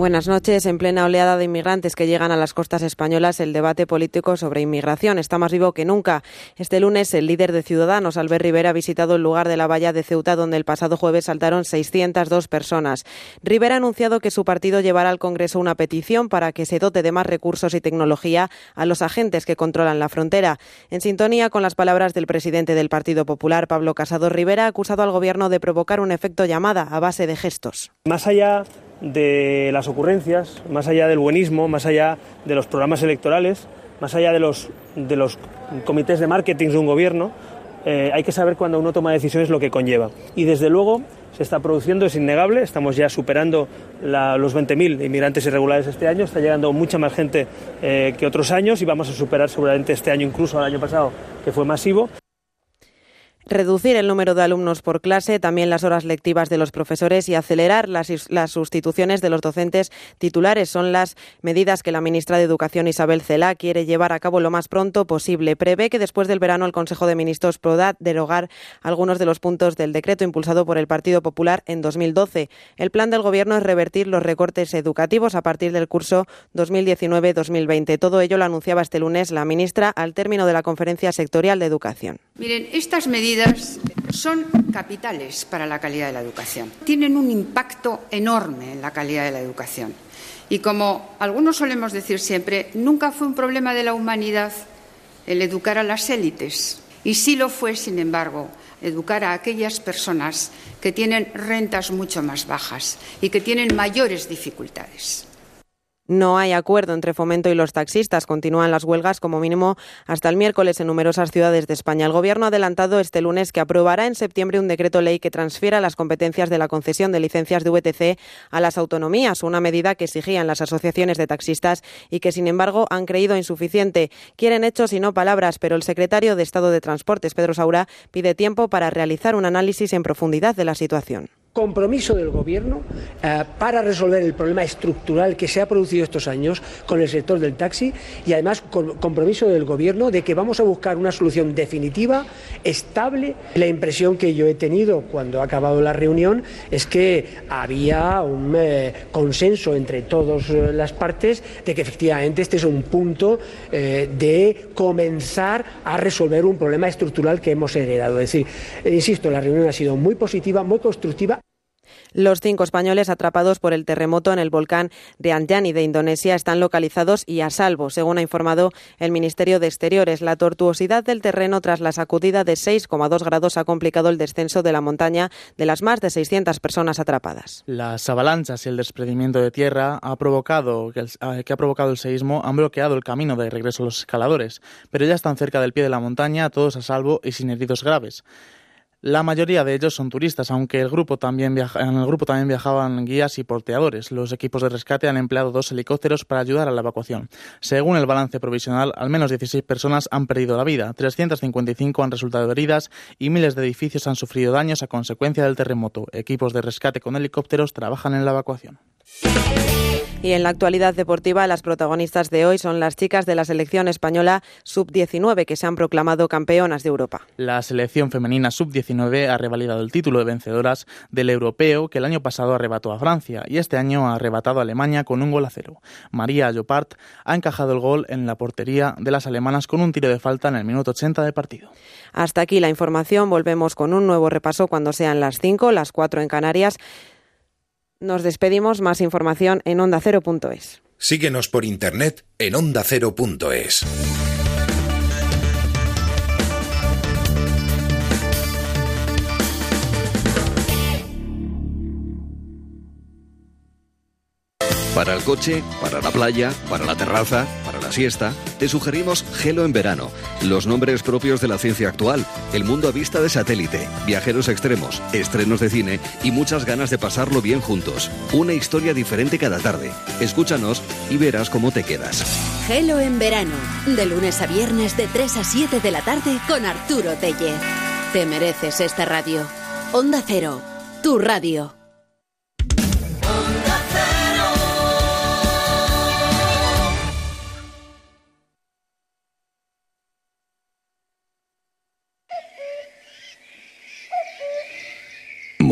Buenas noches. En plena oleada de inmigrantes que llegan a las costas españolas, el debate político sobre inmigración está más vivo que nunca. Este lunes, el líder de Ciudadanos, Albert Rivera, ha visitado el lugar de la valla de Ceuta, donde el pasado jueves saltaron 602 personas. Rivera ha anunciado que su partido llevará al Congreso una petición para que se dote de más recursos y tecnología a los agentes que controlan la frontera. En sintonía con las palabras del presidente del Partido Popular, Pablo Casado Rivera, ha acusado al Gobierno de provocar un efecto llamada a base de gestos. Más allá de las ocurrencias, más allá del buenismo, más allá de los programas electorales, más allá de los, de los comités de marketing de un gobierno, eh, hay que saber cuando uno toma decisiones lo que conlleva. Y desde luego se está produciendo, es innegable, estamos ya superando los 20.000 inmigrantes irregulares este año, está llegando mucha más gente eh, que otros años y vamos a superar seguramente este año, incluso el año pasado, que fue masivo reducir el número de alumnos por clase, también las horas lectivas de los profesores y acelerar las, sustituciones de los docentes titulares. Son las medidas que la ministra de Educación, Isabel Celá, quiere llevar a cabo lo más pronto posible. Prevé que después del verano el Consejo de Ministros podrá derogar algunos de los puntos del decreto impulsado por el Partido Popular en 2012. El plan del Gobierno es revertir los recortes educativos a partir del curso 2019-2020. Todo ello lo anunciaba este lunes la ministra al término de la conferencia sectorial de educación. Miren, estas medidas son capitales para la calidad de la educación. Tienen un impacto enorme en la calidad de la educación. Y como algunos solemos decir siempre, nunca fue un problema de la humanidad el educar a las élites. Y sí lo fue, sin embargo, educar a aquellas personas que tienen rentas mucho más bajas y que tienen mayores dificultades. No hay acuerdo entre Fomento y los taxistas. Continúan las huelgas como mínimo hasta el miércoles en numerosas ciudades de España. El Gobierno ha adelantado este lunes que aprobará en septiembre un decreto ley que transfiera las competencias de la concesión de licencias de VTC a las autonomías, una medida que exigían las asociaciones de taxistas y que, sin embargo, han creído insuficiente. Quieren hechos y no palabras, pero el secretario de Estado de Transportes, Pedro Saura, pide tiempo para realizar un análisis en profundidad de la situación compromiso del Gobierno eh, para resolver el problema estructural que se ha producido estos años con el sector del taxi y además compromiso del Gobierno de que vamos a buscar una solución definitiva, estable. La impresión que yo he tenido cuando ha acabado la reunión es que había un eh, consenso entre todas eh, las partes de que efectivamente este es un punto de comenzar a resolver un problema estructural que hemos heredado. Es decir, insisto, la reunión ha sido muy positiva, muy constructiva los cinco españoles atrapados por el terremoto en el volcán de Anjani de Indonesia están localizados y a salvo, según ha informado el Ministerio de Exteriores. La tortuosidad del terreno tras la sacudida de 6,2 grados ha complicado el descenso de la montaña de las más de 600 personas atrapadas. Las avalanchas y el desprendimiento de tierra ha provocado que, el, que ha provocado el seísmo han bloqueado el camino de regreso a los escaladores, pero ya están cerca del pie de la montaña, todos a salvo y sin heridos graves. La mayoría de ellos son turistas, aunque el grupo también en el grupo también viajaban guías y porteadores. Los equipos de rescate han empleado dos helicópteros para ayudar a la evacuación. Según el balance provisional, al menos 16 personas han perdido la vida, 355 han resultado heridas y miles de edificios han sufrido daños a consecuencia del terremoto. Equipos de rescate con helicópteros trabajan en la evacuación. Y en la actualidad deportiva, las protagonistas de hoy son las chicas de la selección española sub-19 que se han proclamado campeonas de Europa. La selección femenina sub-19 ha revalidado el título de vencedoras del europeo que el año pasado arrebató a Francia y este año ha arrebatado a Alemania con un gol a cero. María Llopart ha encajado el gol en la portería de las alemanas con un tiro de falta en el minuto 80 de partido. Hasta aquí la información. Volvemos con un nuevo repaso cuando sean las 5, las 4 en Canarias. Nos despedimos. Más información en ondacero.es. Síguenos por internet en ondacero.es. Para el coche, para la playa, para la terraza, para la siesta, te sugerimos Gelo en verano. Los nombres propios de la ciencia actual, el mundo a vista de satélite, viajeros extremos, estrenos de cine y muchas ganas de pasarlo bien juntos. Una historia diferente cada tarde. Escúchanos y verás cómo te quedas. Gelo en verano, de lunes a viernes de 3 a 7 de la tarde con Arturo Tellez. Te mereces esta radio. Onda Cero, tu radio.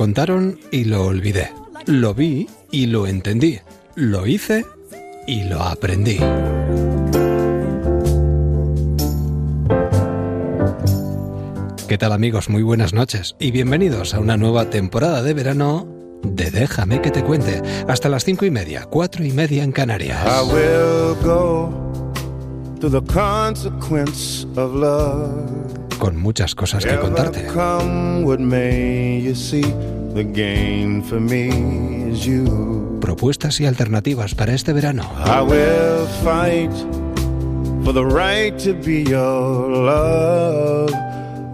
Contaron y lo olvidé. Lo vi y lo entendí. Lo hice y lo aprendí. ¿Qué tal amigos? Muy buenas noches y bienvenidos a una nueva temporada de verano de Déjame que te cuente. Hasta las cinco y media, cuatro y media en Canarias. I will go to the consequence of love. Con muchas cosas que contarte. Propuestas y alternativas para este verano. I will fight for the right to be your love.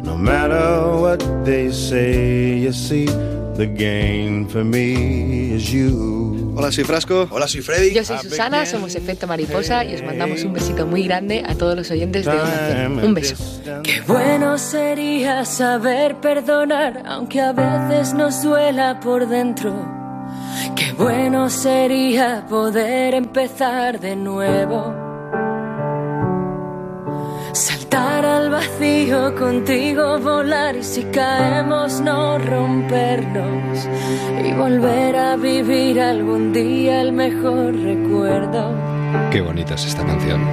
No matter what they say, you see, the gain for me is you. Hola, soy Frasco. Hola, soy Freddy. Yo soy Susana, somos Efecto Mariposa y os mandamos un besito muy grande a todos los oyentes de Onda. Un beso. Qué bueno sería saber perdonar, aunque a veces nos duela por dentro. Qué bueno sería poder empezar de nuevo. Saltar al vacío contigo, volar y si caemos no rompernos. Y volver a vivir algún día el mejor recuerdo. Qué bonita es esta canción.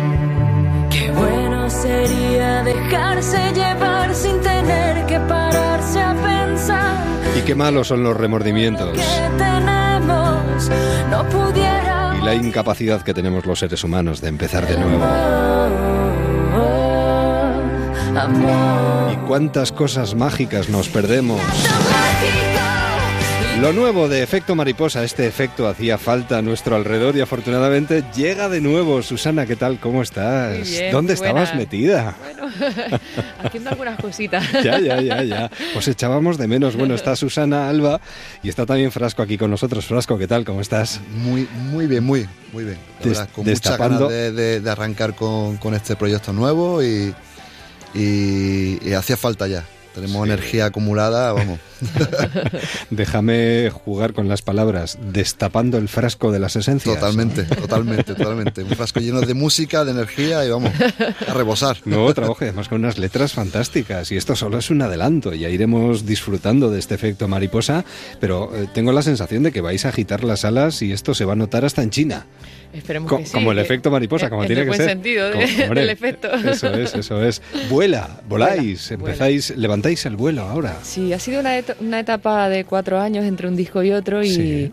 Qué bueno sería dejarse llevar sin tener que pararse a pensar. Y qué malos son los remordimientos. Que tenemos, no pudiera. Y la incapacidad que tenemos los seres humanos de empezar de nuevo. Amor. Y cuántas cosas mágicas nos perdemos. Lo nuevo de efecto mariposa, este efecto hacía falta a nuestro alrededor y afortunadamente llega de nuevo. Susana, ¿qué tal? ¿Cómo estás? Muy bien, ¿Dónde buena. estabas metida? Bueno, haciendo algunas cositas. Ya, ya, ya, ya. Os echábamos de menos. Bueno, está Susana Alba y está también Frasco aquí con nosotros. Frasco, ¿qué tal? ¿Cómo estás? Muy, muy bien, muy, muy bien. La verdad, con destapando- muchas ganas de, de- de arrancar con, con este proyecto nuevo y, y- y hacía falta ya. Tenemos energía acumulada, vamos. Déjame jugar con las palabras, destapando el frasco de las esencias. Totalmente, totalmente, totalmente. Un frasco lleno de música, de energía y vamos, a rebosar. Nuevo trabajo además con unas letras fantásticas. Y esto solo es un adelanto. Ya iremos disfrutando de este efecto mariposa. Pero eh, tengo la sensación de que vais a agitar las alas y esto se va a notar hasta en China. Esperemos Co- que sí. como el que- efecto mariposa, como en tiene que buen ser. sentido de- Como- hombre, del efecto. Eso es, eso es. Vuela, voláis, Vuela, empezáis, levantáis el vuelo ahora. Sí, ha sido una, et- una etapa de cuatro años entre un disco y otro y, Sí.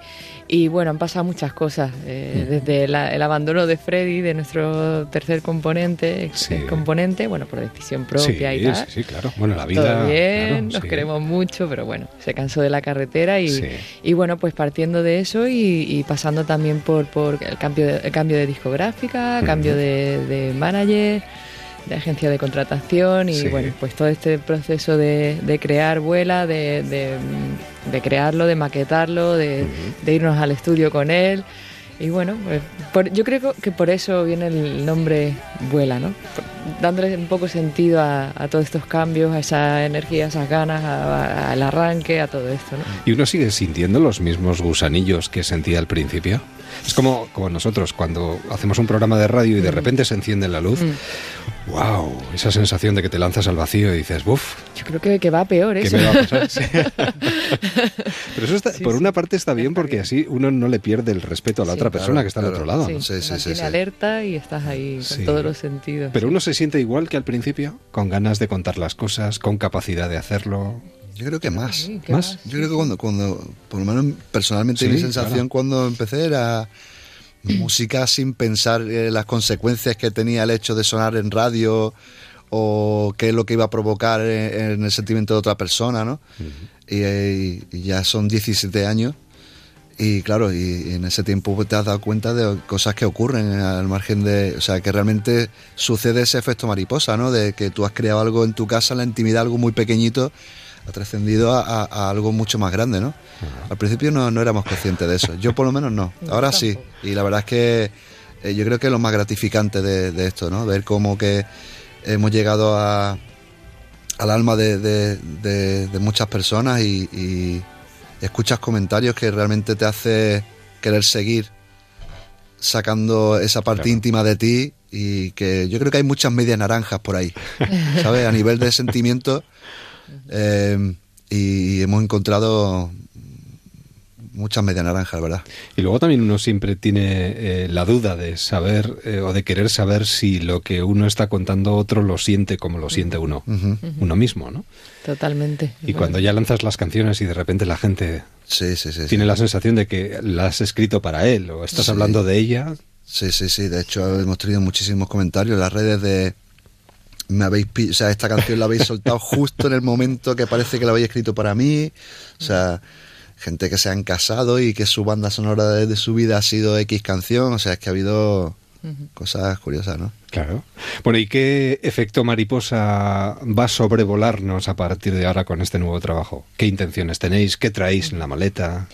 Y bueno, han pasado muchas cosas. eh, Desde la- el abandono de Freddy, de nuestro tercer componente, ex Sí. componente, bueno, por decisión propia sí, y tal. sí, sí, claro. Bueno, la vida. Todo bien, claro, nos queremos mucho, pero bueno, se cansó de la carretera y, y bueno, pues partiendo de eso y, y pasando también por, por el, cambio de, el cambio de discográfica, cambio de, de manager, de agencia de contratación y Sí. bueno, pues todo este proceso de, de crear Vuela, de, de, de crearlo, de maquetarlo, de, de irnos al estudio con él. Y bueno, pues, por- yo creo que por eso viene el nombre Vuela, ¿no? Dándole un poco sentido a, a todos estos cambios, a esa energía, a esas ganas, a- a- al arranque, a todo esto, ¿no? ¿Y uno sigue sintiendo los mismos gusanillos que sentía al principio? Es como, como nosotros, cuando hacemos un programa de radio y de repente se enciende la luz. Mm. ¡Wow! Esa sensación de que te lanzas al vacío y dices, ¡buf! Yo creo que, que va peor ¿Qué eso. me va a pasar? Sí. Pero eso está, Sí, por sí. una parte está bien porque así uno no le pierde el respeto a la Sí. otra persona Claro, que está al claro. otro lado. Sí, ¿no? Sí, sí, sí, mantiene alerta y estás ahí con Sí. todos los sentidos. Pero uno se siente igual que al principio, con ganas de contar las cosas, con capacidad de hacerlo. Yo creo que más. Sí, ¿qué ¿Más? Yo creo que cuando, cuando por lo menos personalmente Sí, mi sensación claro. cuando empecé era música sin pensar en las consecuencias que tenía el hecho de sonar en radio o qué es lo que iba a provocar en, en el sentimiento de otra persona, ¿no? y, eh, y ya son 17 años y claro, y en ese tiempo pues, te has dado cuenta de cosas que ocurren al margen de, o sea, que realmente sucede ese efecto mariposa, ¿no? De que tú has creado algo en tu casa, en la intimidad, algo muy pequeñito, ha trascendido a, a- a algo mucho más grande, ¿no? Al principio no, no éramos conscientes de eso, yo por lo menos no, ahora sí, y la verdad es que eh, yo creo que es lo más gratificante de, de esto, ¿no? Ver cómo que hemos llegado a, al alma de, de- de- de muchas personas y, y escuchas comentarios que realmente te hace querer seguir sacando esa parte íntima de ti y que yo creo que hay muchas medias naranjas por ahí, ¿sabes? A nivel de sentimiento eh, y hemos encontrado muchas medias naranjas, ¿verdad? Y luego también uno siempre tiene eh, la duda de saber eh, o de querer saber si lo que uno está contando otro lo siente como lo siente uno, uno mismo, ¿no? Totalmente. Y cuando ya lanzas las canciones y de repente la gente Sí, sí, sí. tiene la sensación de que la has escrito para él o estás Sí. hablando de ella, Sí, sí, sí. De hecho, hemos tenido muchísimos comentarios en las redes de. Me habéis, o sea, esta canción la habéis soltado justo en el momento que parece que la habéis escrito para mí. O sea, gente que se han casado y que su banda sonora de, de su vida ha sido X canción. O sea, es que ha habido cosas curiosas, ¿no? Claro. Bueno, ¿y qué efecto mariposa va a sobrevolarnos a partir de ahora con este nuevo trabajo? ¿Qué intenciones tenéis? ¿Qué traéis en la maleta?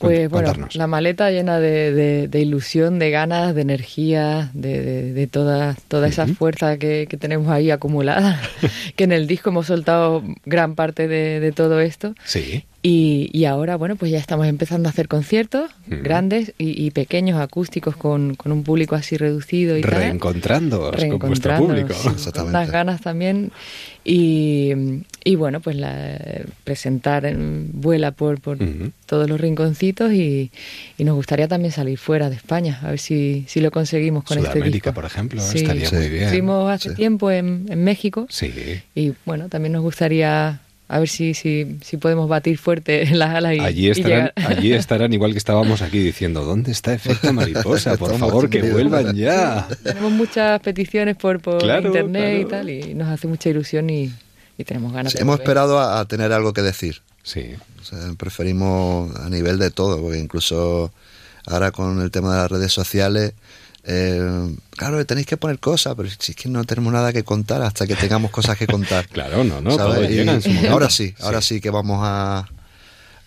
Pues bueno, la maleta llena de, de- de ilusión, de ganas, de energía, de, de- toda, toda esa fuerza que, que tenemos ahí acumulada, que en el disco hemos soltado gran parte de, de todo esto. Sí. Y, y ahora, bueno, pues ya estamos empezando a hacer conciertos grandes y, y pequeños, acústicos, con, con un público así reducido y tal. Reencontrándoos con vuestro público. sí, con unas ganas también. Y, y bueno, pues la, presentar en- vuela por, por todos los rinconcitos y, y nos gustaría también salir fuera de España, a ver si, si lo conseguimos con este Sudamérica, disco. por ejemplo, Sí. estaría muy bien. Estuvimos hace tiempo en, en México Sí. y bueno, también nos gustaría a ver si, si, si podemos batir fuerte las alas y, Allí y estarán, llegar. allí estarán igual que estábamos aquí diciendo, ¿dónde está Efecto Mariposa? Por favor, que vuelvan ya. Tenemos muchas peticiones por, por Claro, internet y tal y nos hace mucha ilusión y, y tenemos ganas Sí, de hemos volver. esperado a, a tener algo que decir. Sí. O sea, preferimos a nivel de todo, porque incluso ahora con el tema de las redes sociales, eh, claro, tenéis que poner cosas, pero si es que no tenemos nada que contar hasta que tengamos cosas que contar. Claro, no, no, todo Y llega en su momento. ahora sí, ahora sí que vamos a,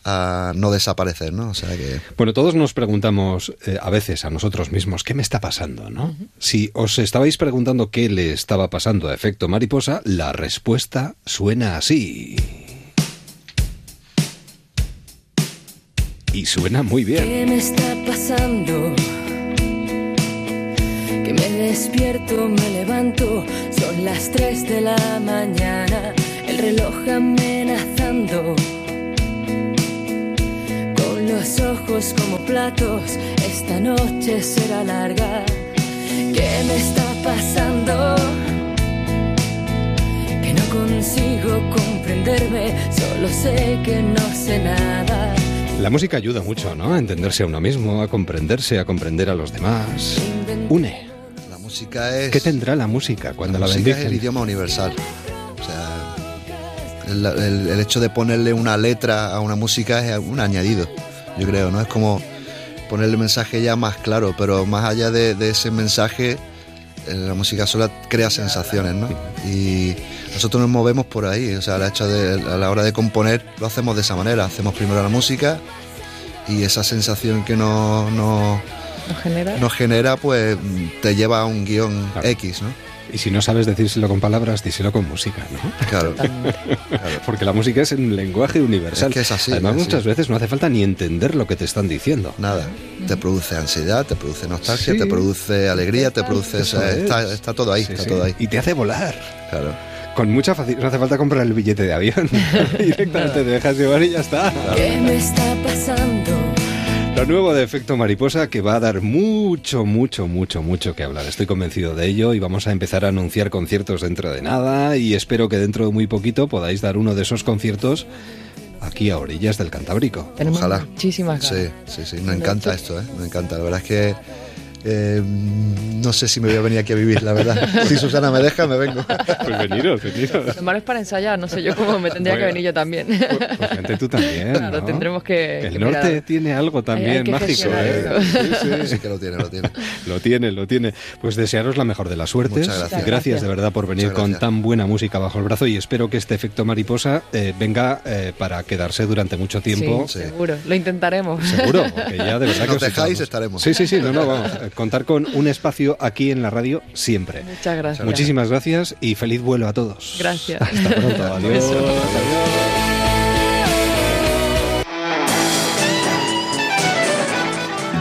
a no desaparecer, ¿no? O sea que... Bueno, todos nos preguntamos eh, a veces a nosotros mismos, ¿qué me está pasando? ¿no? Si os estabais preguntando qué le estaba pasando a efecto mariposa, la respuesta suena así. Y suena muy bien. ¿Qué me está pasando? Me despierto, me levanto, son las 3 de la mañana, el reloj amenazando. Con los ojos como platos, esta noche será larga. ¿Qué me está pasando? Que no consigo comprenderme, solo sé que no sé nada. La música ayuda mucho, ¿no? A entenderse a uno mismo, a comprenderse, a comprender a los demás. Une. La música es... ¿Qué tendrá la música cuando la, música es el idioma universal. O sea, el, el- el hecho de ponerle una letra a una música es un añadido, yo creo, ¿no? Es como ponerle mensaje ya más claro, pero más allá de, de ese mensaje, eh, la música sola crea sensaciones, ¿no? Y nosotros nos movemos por ahí, o sea, hecho de, a la hora de componer lo hacemos de esa manera, hacemos primero la música y esa sensación que nos, nos, ¿Nos genera? nos genera, pues te lleva a un guion X, ¿no? Y si no sabes decírselo con palabras, díselo con música, ¿no? Claro. Porque la música es un lenguaje universal. Es que es así, Además, es así. muchas veces no hace falta ni entender lo que te están diciendo. Nada. Te produce ansiedad, te produce nostalgia, Sí. te produce alegría, te produce. o sea, Eso es. está, está todo ahí, Sí, está sí. todo ahí. Y te hace volar. Claro. Con mucha facilidad. No hace falta comprar el billete de avión. Directamente te dejas llevar y ya está. ¿Qué me está pasando? Lo nuevo de Efecto Mariposa que va a dar mucho, mucho, mucho, mucho que hablar. Estoy convencido de ello y vamos a empezar a anunciar conciertos dentro de nada y espero que dentro de muy poquito podáis dar uno de esos conciertos aquí a orillas del Cantábrico. Tenemos Ojalá. muchísimas ganas. Sí, sí, sí. Nos encanta esto, ¿eh? Nos encanta. La verdad es que eh, no sé si me voy a venir aquí a vivir, la verdad. Si Susana me deja, me vengo. Pues veniros, veniros. Lo malo es para ensayar, no sé yo cómo me tendría que venir yo también. Pues vente tú también. Claro, ¿no? tendremos que. El que norte mirar. tiene algo también mágico, ¿eh? Sí, sí. Sí que lo tiene, lo tiene. Lo tiene, lo tiene. Pues desearos la mejor de las suertes. Muchas gracias. Gracias de verdad por venir con tan buena música bajo el brazo y espero que este efecto mariposa eh, venga eh, para quedarse durante mucho tiempo. Sí, seguro. Lo intentaremos. Seguro, porque ya de verdad Si que nos os dejáis, estaremos. Sí, sí, sí, no, no, vamos. Contar con un espacio aquí en la radio siempre. Muchas gracias. Muchísimas gracias y feliz vuelo a todos. Gracias. Hasta pronto, adiós.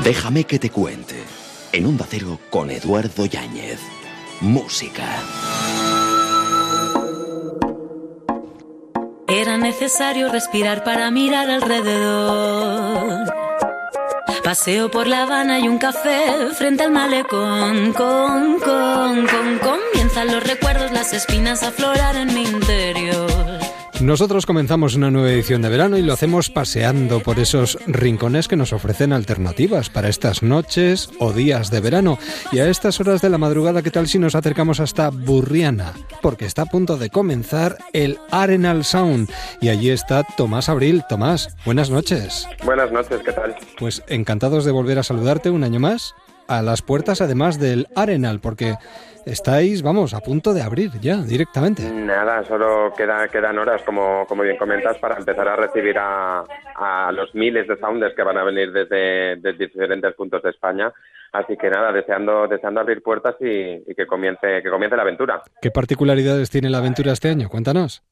Déjame que te cuente. En Onda Cero con Eduardo Yáñez. Música. Era necesario respirar para mirar alrededor. Paseo por La Habana y un café frente al malecón. Con, con, con, comienzan los recuerdos, las espinas a aflorar en mi interior. Nosotros comenzamos una nueva edición de verano y lo hacemos paseando por esos rincones que nos ofrecen alternativas para estas noches o días de verano. Y a estas horas de la madrugada, ¿qué tal si nos acercamos hasta Burriana? Porque está a punto de comenzar el Arenal Sound. Y allí está Tomás Abril. Tomás, buenas noches. Buenas noches, ¿qué tal? Pues encantados de volver a saludarte un año más. A las puertas además del Arenal, porque estáis, vamos, a punto de abrir ya directamente. Nada, solo queda, quedan horas, como, como bien comentas, para empezar a recibir a, a los miles de sounders que van a venir desde, desde diferentes puntos de España. Así que nada, deseando, deseando abrir puertas y, y que comience, que comience la aventura. ¿Qué particularidades tiene la aventura este año? Cuéntanos.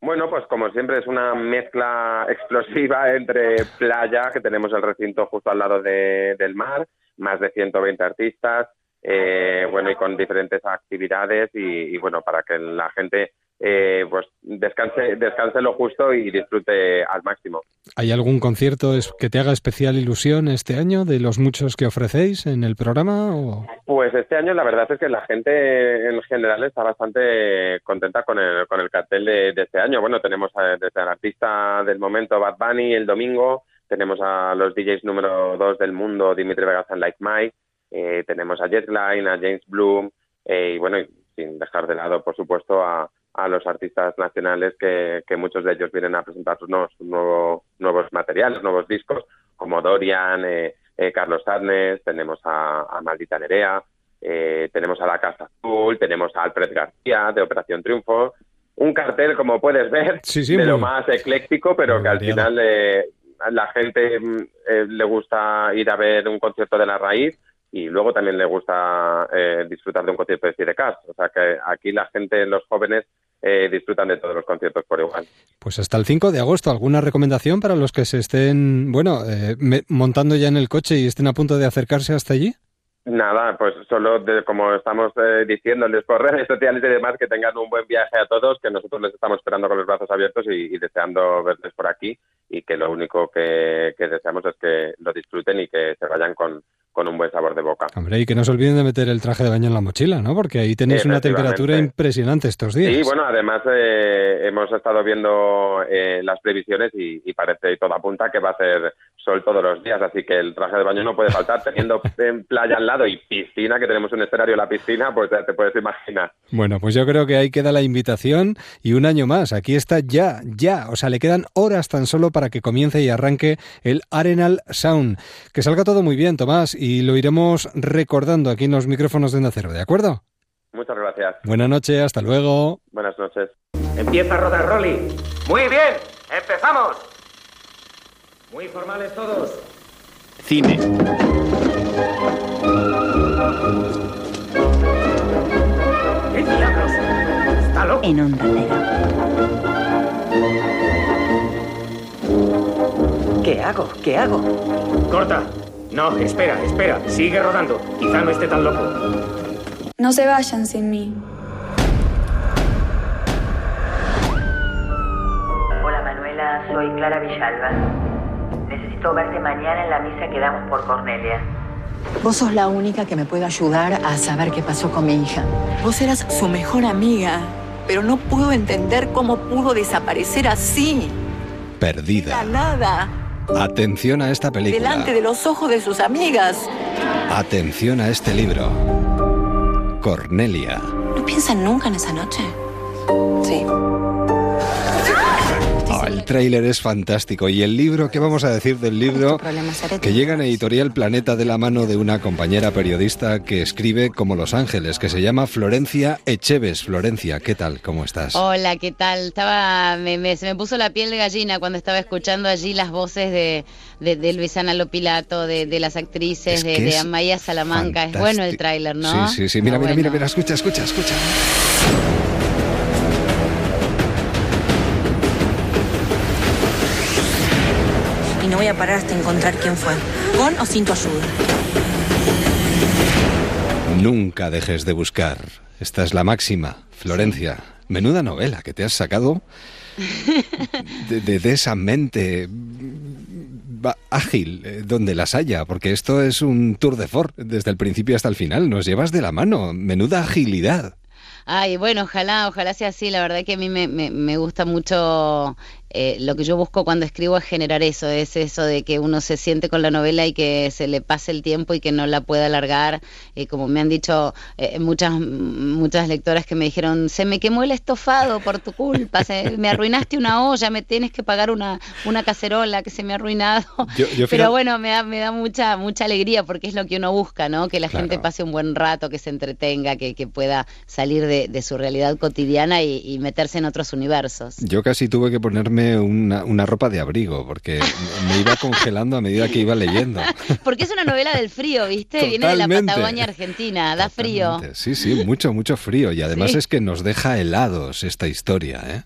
Bueno, pues como siempre es una mezcla explosiva entre playa, que tenemos el recinto justo al lado de- del mar, más de 120 artistas, eh, bueno, y con diferentes actividades y, y, bueno, para que la gente eh, pues descanse, descanse lo justo y disfrute al máximo. ¿Hay algún concierto que te haga especial ilusión este año de los muchos que ofrecéis en el programa? o- Pues este año la verdad es que la gente en general está bastante contenta con el, con el cartel de, de este año. Bueno, tenemos a- desde el artista del momento Bad Bunny el domingo, tenemos a los DJs número dos del mundo, Dimitri Vegas and Like Mike, eh, tenemos a Jetline, a James Bloom, eh, y bueno, y sin dejar de lado, por supuesto, a, a los artistas nacionales que, que muchos de ellos vienen a presentar sus nuevos, nuevo- nuevos materiales, nuevos discos, como Dorian, eh, eh, Carlos Sarnes, tenemos a, a Maldita Nerea, eh, tenemos a La Casa Azul, tenemos a Alfred García de Operación Triunfo. Un cartel, como puedes ver, Sí, sí, de lo más ecléctico, pero que al final eh, a la gente mm, eh, le gusta ir a ver un concierto de la raíz y luego también le gusta eh, disfrutar de un concierto de Sidecar. O sea que aquí la gente, los jóvenes, eh, disfrutan de todos los conciertos por igual. Pues hasta el 5 de agosto, ¿alguna recomendación para los que se estén, bueno, eh, me- montando ya en el coche y estén a punto de acercarse hasta allí? Nada, pues solo de- como estamos eh, diciéndoles por redes sociales y demás, que tengan un buen viaje a todos, que nosotros les estamos esperando con los brazos abiertos y, y deseando verles por aquí y que lo único que, que deseamos es que lo disfruten y que se vayan con, con un buen sabor de boca. Hombre, y que no se olviden de meter el traje de baño en la mochila, ¿no? Porque ahí tenéis una temperatura impresionante estos días. Sí, bueno, además eh, hemos estado viendo eh, las previsiones y, y parece y todo apunta que va a ser sol todos los días, así que el traje de baño no puede faltar. Teniendo en playa al lado y piscina, que tenemos un escenario en la piscina, pues ya te puedes imaginar. Bueno, pues yo creo que ahí queda la invitación y un año más. Aquí está ya, ya. O sea, le quedan horas tan solo para que comience y arranque el Arenal Sound. Que salga todo muy bien, Tomás, y lo iremos recordando aquí en los micrófonos de Onda Cero, ¿de acuerdo? Muchas gracias. Buenas noches, hasta luego. Buenas noches. Empieza a rodar, Rolly. Muy bien, empezamos. Muy formales todos. Cine. ¿Qué diablos? ¿Está loco? En Onda ¿Qué hago? ¿Qué hago? Corta. No, espera, espera. Sigue rodando. Quizá no esté tan loco. No se vayan sin mí. Hola Manuela, soy Clara Villalba. Necesito verte mañana en la misa que damos por Cornelia. Vos sos la única que me puede ayudar a saber qué pasó con mi hija. Vos eras su mejor amiga, pero no puedo entender cómo pudo desaparecer así, Perdida. la nada, Atención a esta película. delante de los ojos de sus amigas. Atención a este libro. Cornelia. ¿No piensan nunca en esa noche? Tráiler es fantástico y el libro, ¿qué vamos a decir del libro? Que llega en Editorial Planeta de la mano de una compañera periodista que escribe como Los Ángeles, que se llama Florencia Echeves. Florencia, ¿qué tal? ¿Cómo estás? Hola, ¿qué tal? Estaba, me, me- se me puso la piel de gallina cuando estaba escuchando allí las voces de, de, de Luisana Lopilato, de, de las actrices, Es de, que de es Amaya Salamanca. Es bueno el tráiler, ¿no? Sí, sí, sí. Mira, Está mira, mira, bueno. mira, escucha, escucha, escucha. Voy a parar hasta encontrar quién fue, con o sin tu ayuda. Nunca dejes de buscar. Esta es la máxima. Florencia, menuda novela que te has sacado de, de- de esa mente va- ágil eh, donde las haya, porque esto es un tour de force desde el principio hasta el final. Nos llevas de la mano. Menuda agilidad. Ay, bueno, ojalá, ojalá sea así. La verdad que a mí me, me, me gusta mucho. Eh, lo que yo busco cuando escribo es generar eso, es eso de que uno se siente con la novela y que se le pase el tiempo y que no la pueda alargar. Eh, como me han dicho eh, muchas muchas lectoras que me dijeron, se me quemó el estofado por tu culpa, se- me arruinaste una olla, me tienes que pagar una, una cacerola que se me ha arruinado. Yo- yo Pero bueno, me da, me da mucha, mucha alegría porque es lo que uno busca, ¿no? Que la Claro. gente pase un buen rato, que se entretenga, que, que pueda salir de, de su realidad cotidiana y, y meterse en otros universos. Yo casi tuve que ponerme una, una ropa de abrigo porque me iba congelando a medida que iba leyendo. Porque es una novela del frío, ¿viste? Viene de la. Patagonia Argentina, da frío. Sí, sí, mucho, mucho frío. Y además Sí. es que nos deja helados esta historia, ¿eh?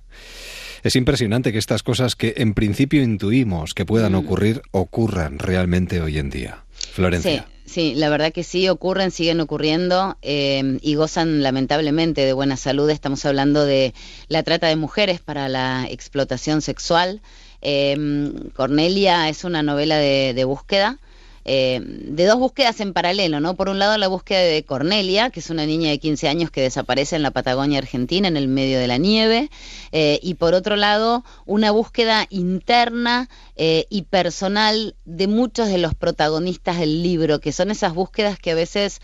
Es impresionante que estas cosas que en principio intuimos que puedan ocurrir, ocurran realmente hoy en día. Florencia. Sí, sí, la verdad que sí, ocurren, siguen ocurriendo eh, y gozan lamentablemente de buena salud. Estamos hablando de la trata de mujeres para la explotación sexual. Eh, Cornelia es una novela de, de búsqueda. Eh, de dos búsquedas en paralelo, ¿no? Por un lado la búsqueda de Cornelia, que es una niña de 15 años que desaparece en la Patagonia Argentina, en el medio de la nieve, eh, y por otro lado una búsqueda interna eh, y personal de muchos de los protagonistas del libro, que son esas búsquedas que a veces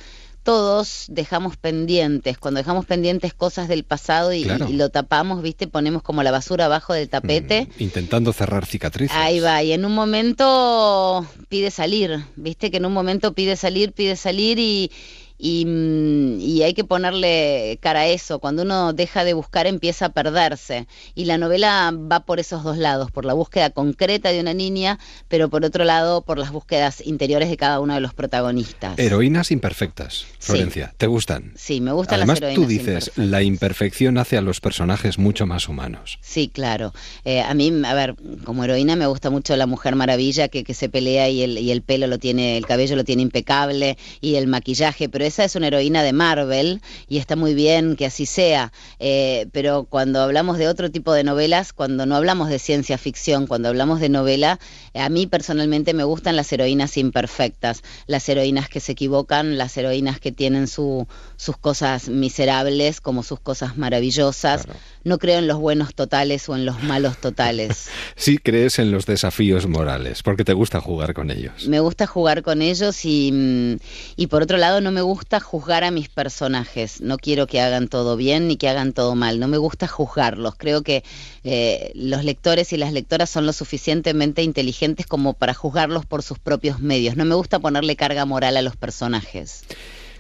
todos dejamos pendientes, cuando dejamos pendientes cosas del pasado y, Claro. y lo tapamos, ¿viste? Ponemos como la basura abajo del tapete. Intentando cerrar cicatrices. Ahí va, y en un momento pide salir, viste que en un momento pide salir, pide salir y, y, mm, y hay que ponerle cara a eso. Cuando uno deja de buscar empieza a perderse. Y la novela va por esos dos lados, por la búsqueda concreta de una niña, pero por otro lado por las búsquedas interiores de cada uno de los protagonistas. Heroínas imperfectas, Florencia. ¿Te gustan? Sí, me gustan Además, las tú dices, la imperfección hace a los personajes mucho más humanos. Sí, claro. Eh, a mí, a ver, como heroína me gusta mucho la Mujer Maravilla que, que se pelea y el, y el pelo lo tiene, el cabello lo tiene impecable y el maquillaje, pero esa es una heroína de Marvel y está muy bien que así sea. Eh, pero cuando hablamos de otro tipo de novelas, cuando no hablamos de ciencia ficción, cuando hablamos de novela, a mí personalmente me gustan las heroínas imperfectas, las heroínas que se equivocan, las heroínas que tienen su, sus cosas miserables como sus cosas maravillosas. No creo en los buenos totales o en los malos totales. Sí crees en los desafíos morales, porque te gusta jugar con ellos. Me gusta jugar con ellos y, mm, y por otro lado no me gusta juzgar a mis personajes. No quiero que hagan todo bien ni que hagan todo mal. No me gusta juzgarlos. Creo que eh, los lectores y las lectoras son lo suficientemente inteligentes como para juzgarlos por sus propios medios. No me gusta ponerle carga moral a los personajes.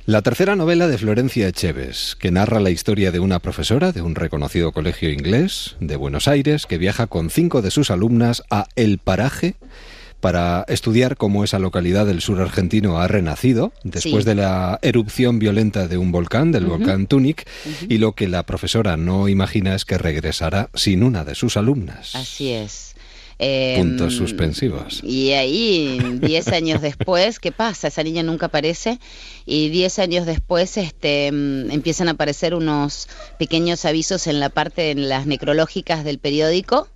La tercera novela de Florencia Echeves, que narra la historia de una profesora de un reconocido colegio inglés de Buenos Aires que viaja con cinco de sus alumnas a El Paraje para estudiar cómo esa localidad del sur argentino ha renacido después Sí. de la erupción violenta de un volcán, del volcán Túnich, y lo que la profesora no imagina es que regresará sin una de sus alumnas. Así es. Eh, Puntos suspensivos. Y ahí, 10 años después, ¿qué pasa? Esa niña nunca aparece y 10 años después este, mm, empiezan a aparecer unos pequeños avisos en la parte, en las necrológicas del periódico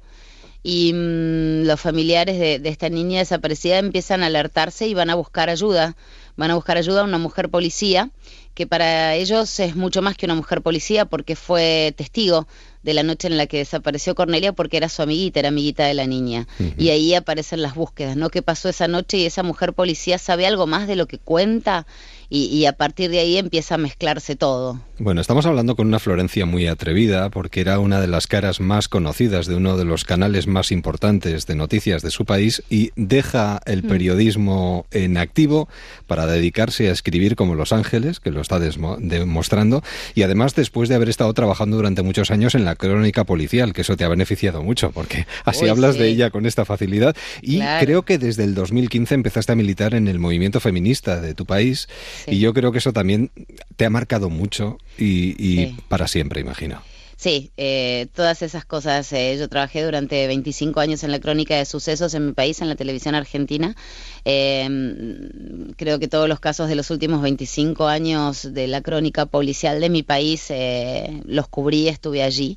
y mm, los familiares de, de esta niña desaparecida empiezan a alertarse y van a buscar ayuda. Van a buscar ayuda a una mujer policía que para ellos es mucho más que una mujer policía porque fue testigo de la noche en la que desapareció Cornelia porque era su amiguita, era amiguita de la niña. Y ahí aparecen las búsquedas, ¿no? ¿Qué pasó esa noche? Y esa mujer policía sabe algo más de lo que cuenta y, y a partir de ahí empieza a mezclarse todo. Bueno, estamos hablando con una Florencia muy atrevida porque era una de las caras más conocidas de uno de los canales más importantes de noticias de su país y deja el Mm. periodismo en activo para dedicarse a escribir como Los Ángeles, que lo está demostrando, y además después de haber estado trabajando durante muchos años en la crónica policial, que eso te ha beneficiado mucho porque así Uy, hablas sí. de ella con esta facilidad y Claro. creo que desde el 2015 empezaste a militar en el movimiento feminista de tu país y yo creo que eso también te ha marcado mucho y, y Sí. para siempre, imagino. Sí, eh, todas esas cosas. eh, yo trabajé durante 25 años en la crónica de sucesos en mi país, en la televisión argentina. Eh, mm, creo que todos los casos de los últimos 25 años de la crónica policial de mi país eh, los cubrí, estuve allí.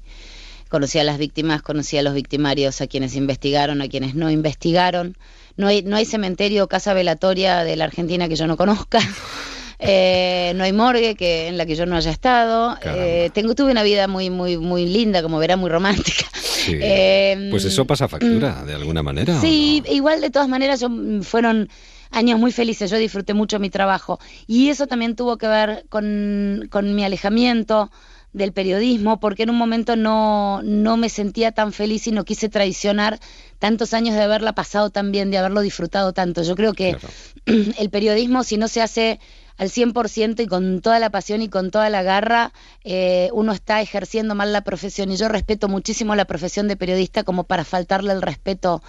Conocí a las víctimas, conocí a los victimarios, a quienes investigaron, a quienes no investigaron. No hay, no hay cementerio o casa velatoria de la Argentina que yo no conozca. Eh, no hay morgue que en la que yo no haya estado. Eh, tengo tuve una vida muy muy muy linda, como verá, muy romántica. Sí. Eh, pues eso pasa factura, de alguna manera. ¿o Sí, igual de todas maneras mm, fueron años muy felices, yo disfruté mucho mi trabajo y eso también tuvo que ver con, con mi alejamiento del periodismo porque en un momento no, no me sentía tan feliz y no quise traicionar tantos años de haberla pasado tan bien, de haberlo disfrutado tanto. Yo creo que el periodismo si no se hace al 100% y con toda la pasión y con toda la garra, eh, uno está ejerciendo mal la profesión. Y yo respeto muchísimo la profesión de periodista como para faltarle el respeto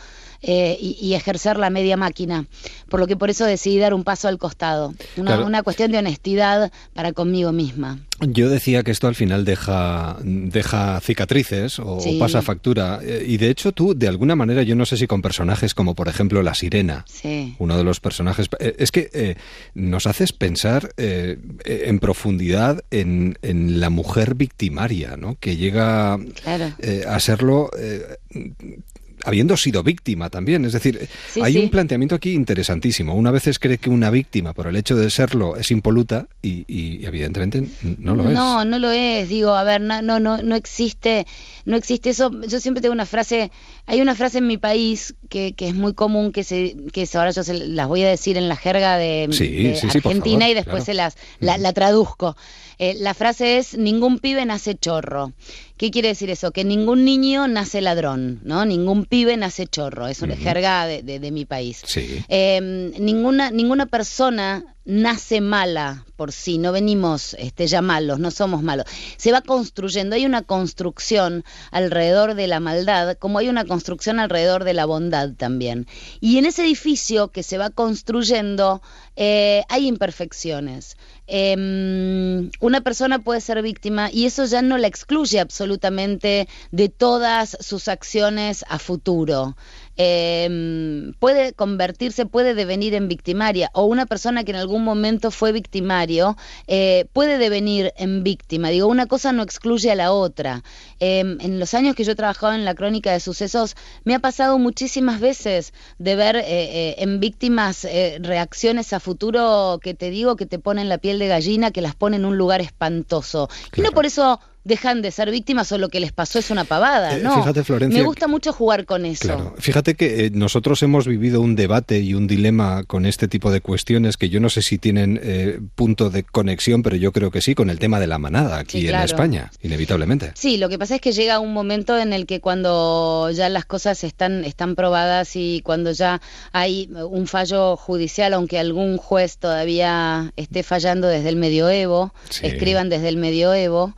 eh, y, y ejercer la media máquina. Por lo que por eso decidí dar un paso al costado. Una, Claro. una cuestión de honestidad para conmigo misma. Yo decía que esto al final deja, deja cicatrices o, Sí. pasa factura. Eh, Y de hecho tú, de alguna manera, yo no sé si con personajes como por ejemplo La Sirena, Sí. uno de los personajes, eh, es que eh, nos haces pensar eh, en profundidad en, en la mujer victimaria, ¿no? Que llega Claro. eh, a serlo... habiendo sido víctima también. Es decir, Sí, hay sí. un planteamiento aquí interesantísimo. Una veces cree que una víctima, por el hecho de serlo, es impoluta y, y evidentemente no lo es. No, no lo es. Digo, a ver, no, no, no, no existe, no existe eso. Yo siempre tengo una frase, hay una frase en mi país que, que es muy común, que se, que ahora yo se las voy a decir en la jerga de, Sí, Argentina favor, y después claro. se las la, la traduzco. Eh, la frase es ningún pibe nace chorro. ¿Qué quiere decir eso? Que ningún niño nace ladrón, ¿no? Ningún pibe nace chorro. Es una jerga de, de- de mi país. Sí. Eh, ninguna, ninguna persona nace mala por sí, no venimos este, ya malos, no somos malos. Se va construyendo, hay una construcción alrededor de la maldad, como hay una construcción alrededor de la bondad también. Y en ese edificio que se va construyendo eh, hay imperfecciones. Eh, una persona puede ser víctima y eso ya no la excluye absolutamente de todas sus acciones a futuro. Eh, puede convertirse, puede devenir en victimaria o una persona que en algún momento fue victimario eh, puede devenir en víctima. Digo, una cosa no excluye a la otra. Eh, en los años que yo he trabajado en la crónica de sucesos me ha pasado muchísimas veces de ver eh, eh, en víctimas eh, reacciones a futuro que te digo que te ponen la piel de gallina, que las ponen en un lugar espantoso. Y no por eso dejan de ser víctimas o lo que les pasó es una pavada, Eh, no. fíjate, Florencia, Me gusta mucho jugar con eso. Claro. Fíjate que eh, nosotros hemos vivido un debate y un dilema con este tipo de cuestiones que yo no sé si tienen eh, punto de conexión, pero yo creo que sí, con el tema de la manada aquí Sí, en. España, inevitablemente. Sí, lo que pasa es que llega un momento en el que cuando ya las cosas están, están probadas y cuando ya hay un fallo judicial, aunque algún juez todavía esté fallando desde el medioevo, Sí. escriban desde el medioevo,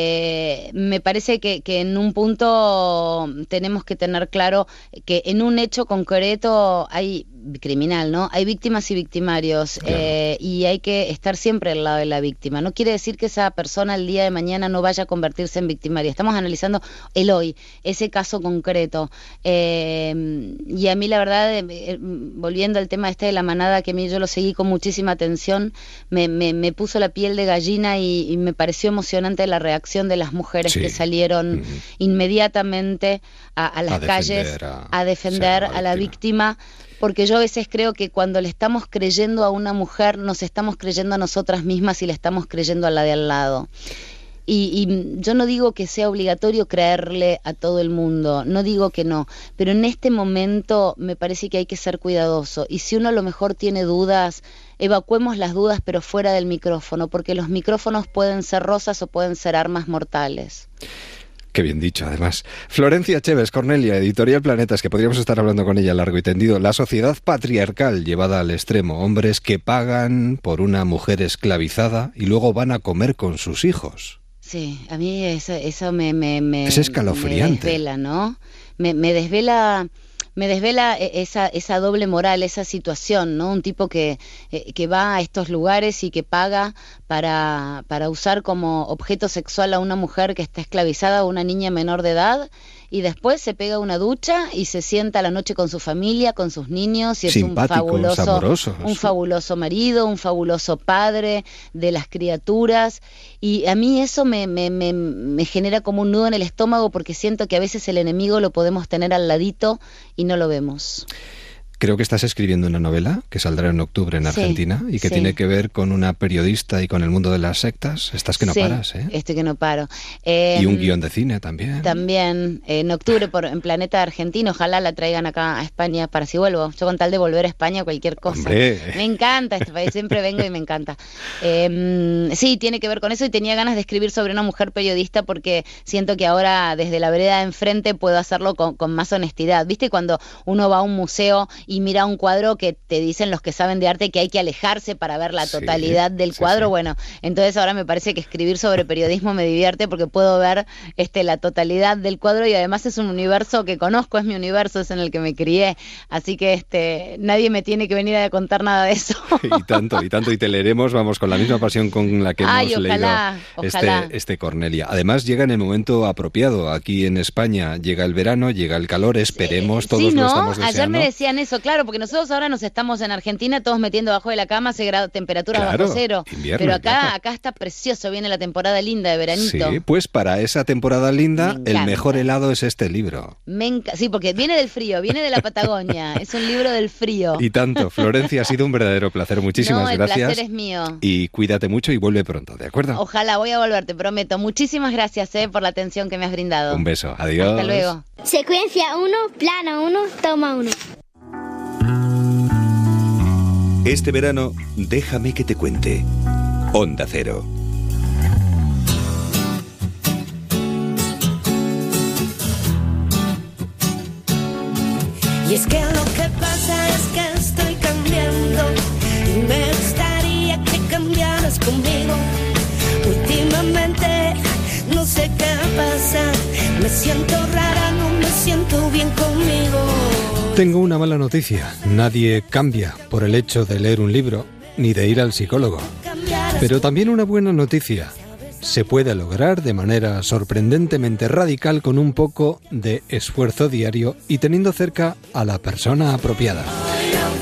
eh, me parece que, que en un punto tenemos que tener claro que en un hecho concreto hay criminal, ¿no? Hay víctimas y victimarios eh, y hay que estar siempre al lado de la víctima. No quiere decir que esa persona el día de mañana no vaya a convertirse en victimaria. Estamos analizando el hoy, ese caso concreto. Eh, y a mí la verdad, eh, eh, volviendo al tema este de la manada, que a mí yo lo seguí con muchísima atención, me, me- me puso la piel de gallina y, y me pareció emocionante la reacción de las mujeres Sí. que salieron inmediatamente a, a las A calles a defender a la víctima porque yo a veces creo que cuando le estamos creyendo a una mujer, nos estamos creyendo a nosotras mismas y le estamos creyendo a la de al lado. Y, y yo no digo que sea obligatorio creerle a todo el mundo, no digo que no, pero en este momento me parece que hay que ser cuidadoso. Y si uno a lo mejor tiene dudas, evacuemos las dudas pero fuera del micrófono, porque los micrófonos pueden ser rosas o pueden ser armas mortales. Qué bien dicho, además. Florencia Chévez, Cornelia, Editorial Planetas, que podríamos estar hablando con ella largo y tendido. La sociedad patriarcal llevada al extremo. Hombres que pagan por una mujer esclavizada y luego van a comer con sus hijos. Sí, a mí eso, eso me, me, me, Es escalofriante. me desvela, ¿no? Me, me desvela me desvela e- esa, esa doble moral, esa situación, ¿no? Un tipo que, eh, que va a estos lugares y que paga para, para usar como objeto sexual a una mujer que está esclavizada o una niña menor de edad y después se pega una ducha y se sienta a la noche con su familia, con sus niños y es Simpático, un fabuloso, un fabuloso marido, un fabuloso padre de las criaturas y a mí eso me, me, me, me genera como un nudo en el estómago porque siento que a veces el enemigo lo podemos tener al ladito y no lo vemos. Creo que estás escribiendo una novela que saldrá en octubre en Sí, Argentina y que sí. tiene que ver con una periodista y con el mundo de las sectas. Estás que no Sí, paras, ¿eh? Estoy que no paro. Y un Em, guion de cine también. También eh, en octubre por en Planeta Argentino, ojalá la traigan acá a España para si vuelvo. Yo con tal de volver a España cualquier cosa. Hombre. Me encanta este país, siempre vengo y me encanta. Eh, sí, tiene que ver con eso y tenía ganas de escribir sobre una mujer periodista porque siento que ahora desde la vereda de enfrente puedo hacerlo con, con más honestidad. ¿Viste cuando uno va a un museo y mira un cuadro que te dicen los que saben de arte que hay que alejarse para ver la Sí, totalidad del cuadro? sí. Bueno, entonces ahora me parece que escribir sobre periodismo me divierte porque puedo ver este la totalidad del cuadro y además es un universo que conozco, es mi universo, es en el que me crié, así que este nadie me tiene que venir a contar nada de eso. Y tanto, y tanto, y te leeremos, vamos, con la misma pasión con la que hemos Ay, ojalá, leído ojalá. este, este Cornelia. Además, llega en el momento apropiado. Aquí en España llega el verano, llega el calor, esperemos, todos sí, lo ¿no? estamos Ayer me decían eso, claro, porque nosotros ahora nos estamos en Argentina todos metiendo bajo de la cama hace grado, temperaturas Claro, bajo cero. invierno, Pero acá, está precioso, viene la temporada linda de veranito. Sí, pues para esa temporada linda, el mejor helado es este libro. Me sí, porque viene del frío, viene de la Patagonia, es un libro del frío. Y tanto, Florencia, ha sido un verdadero placer. Muchísimas no, el gracias. placer es mío. Y cuídate mucho y vuelve pronto, ¿de acuerdo? Ojalá, voy a volver, te prometo. Muchísimas gracias eh, por la atención que me has brindado. Un beso, adiós. Hasta luego. Secuencia 1, plano 1, toma 1. Este verano, déjame que te cuente. Onda Cero. Y es que lo que pasa es que estoy cambiando y me gustaría que cambiaras conmigo. Últimamente no sé qué pasa, me siento rara, no me siento bien conmigo. Tengo una mala noticia. Nadie cambia por el hecho de leer un libro ni de ir al psicólogo. Pero también una buena noticia. Se puede lograr de manera sorprendentemente radical con un poco de esfuerzo diario y teniendo cerca a la persona apropiada.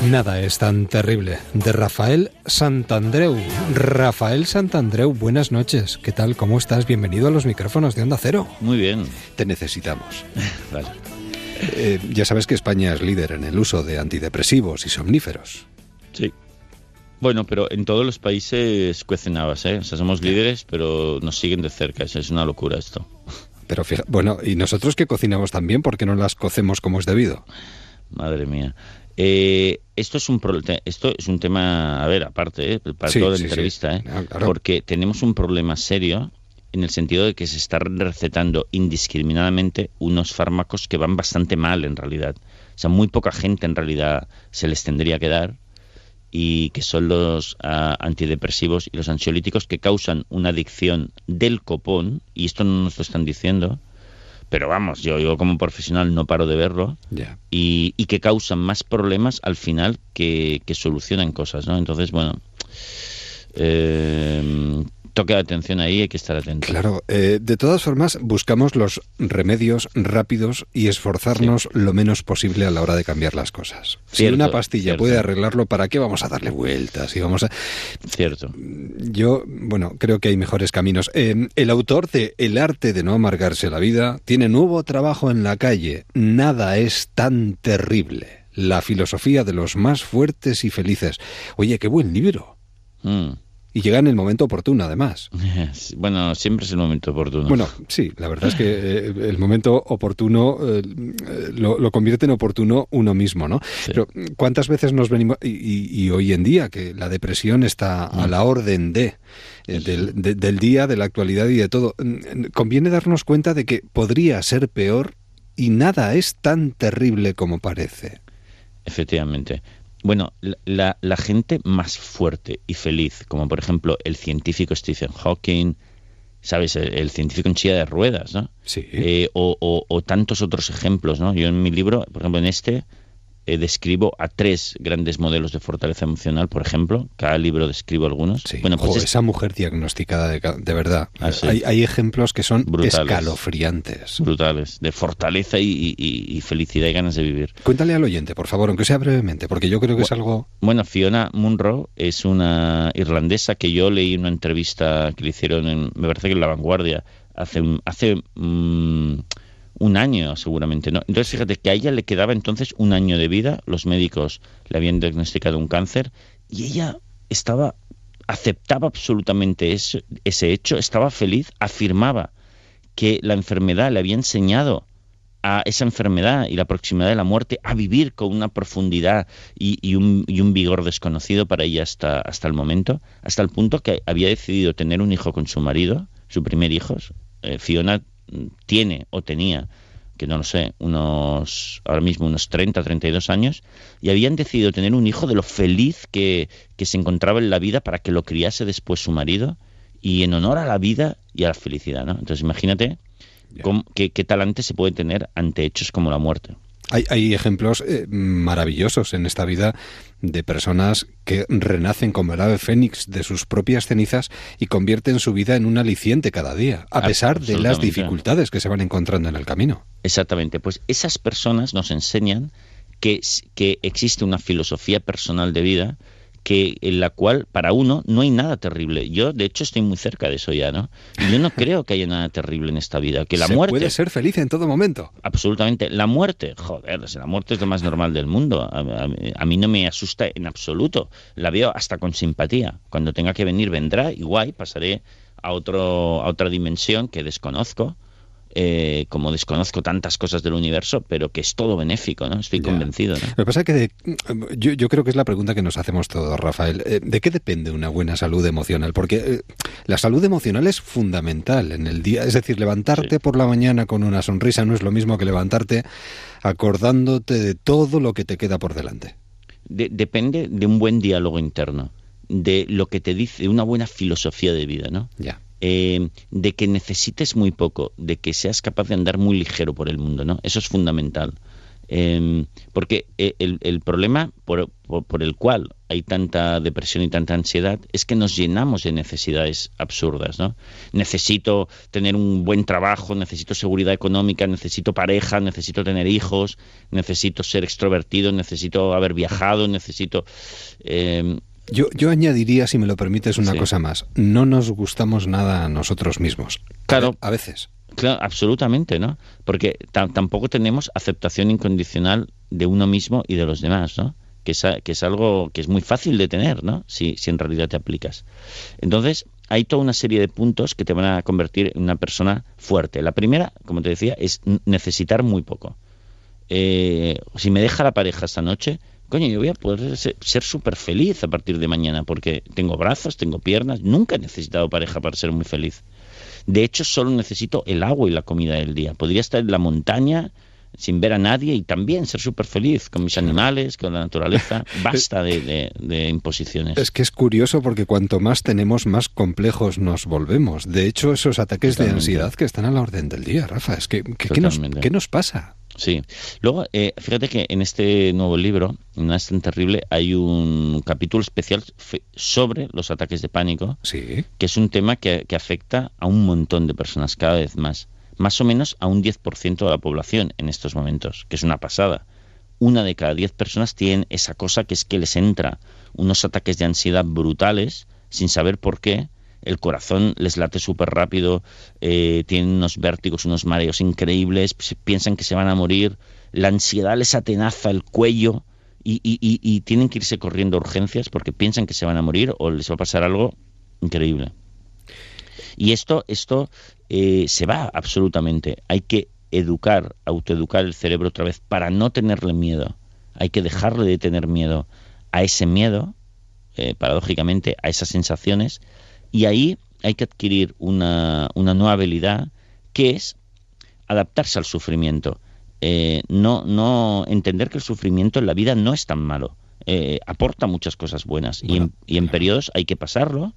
Nada es tan terrible. De Rafael Santandreu. Rafael Santandreu, buenas noches. ¿Qué tal? ¿Cómo estás? Bienvenido a los micrófonos de Onda Cero. Muy bien. Te necesitamos. Vale. Eh, ya sabes que España es líder en el uso de antidepresivos y somníferos. Sí. Bueno, pero en todos los países cuecen habas, ¿eh? O sea, somos líderes, pero nos siguen de cerca. Es, es una locura esto. Pero fija- bueno, y nosotros que cocinamos también, ¿por qué no las cocemos como es debido? Madre mía. Eh, esto es un esto es un tema, a ver, aparte, ¿eh? para Sí, toda la sí, sí. entrevista, ¿eh? Ah, claro. porque tenemos un problema serio en el sentido de que se está recetando indiscriminadamente unos fármacos que van bastante mal en realidad. O sea, muy poca gente en realidad se les tendría que dar y que son los ah, antidepresivos y los ansiolíticos que causan una adicción del copón, y esto no nos lo están diciendo, pero vamos, yo, yo como profesional no paro de verlo, y, y que causan más problemas al final que, que solucionan cosas, ¿no? Entonces, bueno, eh, toque de atención ahí, hay que estar atento. Claro, eh, de todas formas, buscamos los remedios rápidos y esforzarnos lo menos posible a la hora de cambiar las cosas. si una pastilla cierto. puede arreglarlo, ¿para qué vamos a darle vueltas? Y vamos a... Cierto. Yo, bueno, creo que hay mejores caminos. Eh, el autor de El arte de no amargarse la vida tiene nuevo trabajo en la calle. Nada es tan terrible. La filosofía de los más fuertes y felices. Oye, qué buen libro. Mm. Y llega en el momento oportuno, además. Bueno, siempre es el momento oportuno. Bueno, sí, la verdad es que eh, el momento oportuno eh, lo, lo convierte en oportuno uno mismo, ¿no? Pero ¿cuántas veces nos venimos... Y, y- y hoy en día, que la depresión está a la orden de, eh, del, de- del día, de la actualidad y de todo, mm, conviene darnos cuenta de que podría ser peor y nada es tan terrible como parece. Efectivamente. Bueno, la- la, gente más fuerte y feliz, como por ejemplo el científico Stephen Hawking, ¿sabes? El, el científico en silla de ruedas, ¿no? Sí. Eh, o, o- o tantos otros ejemplos, ¿no? Yo en mi libro, por ejemplo, en este, eh, describo a tres grandes modelos de fortaleza emocional, por ejemplo. Cada libro describo algunos. Bueno, pues Jo, es- esa mujer diagnosticada de, de verdad. Ah, sí. hay, hay ejemplos que son Brutales. escalofriantes. brutales, de fortaleza y, y- y- felicidad y ganas de vivir. Cuéntale al oyente, por favor, aunque sea brevemente, porque yo creo que es algo... Bueno, Fiona Munro es una irlandesa que yo leí en una entrevista que le hicieron, en, me parece que en La Vanguardia, hace hace mm, un año seguramente. ¿no? Entonces fíjate que a ella le quedaba entonces un año de vida, los médicos le habían diagnosticado un cáncer y ella estaba, aceptaba absolutamente eso, ese hecho, estaba feliz, afirmaba que la enfermedad le había enseñado a esa enfermedad y la proximidad de la muerte a vivir con una profundidad y, un, vigor desconocido para ella hasta, hasta el momento, hasta el punto que había decidido tener un hijo con su marido, su primer hijo. Eh, Fiona tiene o tenía, que no lo sé, unos ahora mismo unos 30, 32 años, y habían decidido tener un hijo de lo feliz que, que se encontraba en la vida para que lo criase después su marido y en honor a la vida y a la felicidad. ¿no? Entonces imagínate cómo- qué, qué talante se puede tener ante hechos como la muerte. Hay, hay ejemplos eh, maravillosos en esta vida de personas que renacen como el ave fénix de sus propias cenizas y convierten su vida en un aliciente cada día, a pesar de las dificultades que se van encontrando en el camino. Exactamente, pues esas personas nos enseñan que, que existe una filosofía personal de vida que en la cual para uno no hay nada terrible. Yo de hecho estoy muy cerca de eso ya, ¿no? Y yo no creo que haya nada terrible en esta vida, que la Se muerte puede ser feliz en todo momento. Absolutamente. La muerte, joder, la muerte es lo más normal del mundo. A, a- a mí no me asusta en absoluto. La veo hasta con simpatía. Cuando tenga que venir, vendrá y guay, pasaré a, otro, a otra dimensión que desconozco. Eh, como desconozco tantas cosas del universo, pero que es todo benéfico, ¿no? Estoy convencido, ¿no? Lo que pasa es que de- yo, yo creo que es la pregunta que nos hacemos todos, Rafael. Eh, ¿De qué depende una buena salud emocional? Porque eh, la salud emocional es fundamental en el día. Es decir, levantarte por la mañana con una sonrisa no es lo mismo que levantarte acordándote de todo lo que te queda por delante. De- depende de un buen diálogo interno, de lo que te dice, de una buena filosofía de vida, ¿no? Ya. Eh, de que necesites muy poco, de que seas capaz de andar muy ligero por el mundo, ¿no? Eso es fundamental. Eh, porque eh, el, problema por, por- el cual hay tanta depresión y tanta ansiedad es que nos llenamos de necesidades absurdas, ¿no? Necesito tener un buen trabajo, necesito seguridad económica, necesito pareja, necesito tener hijos, necesito ser extrovertido, necesito haber viajado, necesito... eh, Yo, yo añadiría, si me lo permites, una Sí. cosa más. No nos gustamos nada a nosotros mismos. Claro. A veces. Claro, absolutamente, ¿no? Porque ta- tampoco tenemos aceptación incondicional de uno mismo y de los demás, ¿no? Que es, que es algo que es muy fácil de tener, ¿no? Si, si en realidad te aplicas. Entonces, hay toda una serie de puntos que te van a convertir en una persona fuerte. La primera, como te decía, es necesitar muy poco. Eh, si me deja la pareja esta noche, coño, yo voy a poder se- ser súper feliz a partir de mañana porque tengo brazos, tengo piernas, nunca he necesitado pareja para ser muy feliz. De hecho, solo necesito el agua y la comida del día. Podría estar en la montaña sin ver a nadie y también ser súper feliz con mis animales, con la naturaleza. Basta de, de- de imposiciones. Es que es curioso porque cuanto más tenemos, más complejos nos volvemos. De hecho, esos ataques de ansiedad que están a la orden del día, Rafa, es que, que- ¿qué, nos, qué nos pasa? Sí. Luego, eh, fíjate que en este nuevo libro, No es tan terrible, hay un capítulo especial sobre los ataques de pánico, sí. que es un tema que, que afecta a un montón de personas cada vez más. Más o menos a un 10% de la población en estos momentos, que es una pasada. Una de cada 10 personas tienen esa cosa que es que les entra unos ataques de ansiedad brutales sin saber por qué. El corazón les late súper rápido, eh, tienen unos vértigos, unos mareos increíbles, pi- piensan que se van a morir, la ansiedad les atenaza el cuello y, y- y- y tienen que irse corriendo a urgencias porque piensan que se van a morir o les va a pasar algo increíble. Y esto, esto eh, se va absolutamente. Hay que educar, autoeducar el cerebro otra vez para no tenerle miedo. Hay que dejarle de tener miedo a ese miedo, eh, paradójicamente, a esas sensaciones, y ahí hay que adquirir una, una nueva habilidad que es adaptarse al sufrimiento. Eh, no, no entender que el sufrimiento en la vida no es tan malo. Eh, aporta muchas cosas buenas y, en, y en periodos hay que pasarlo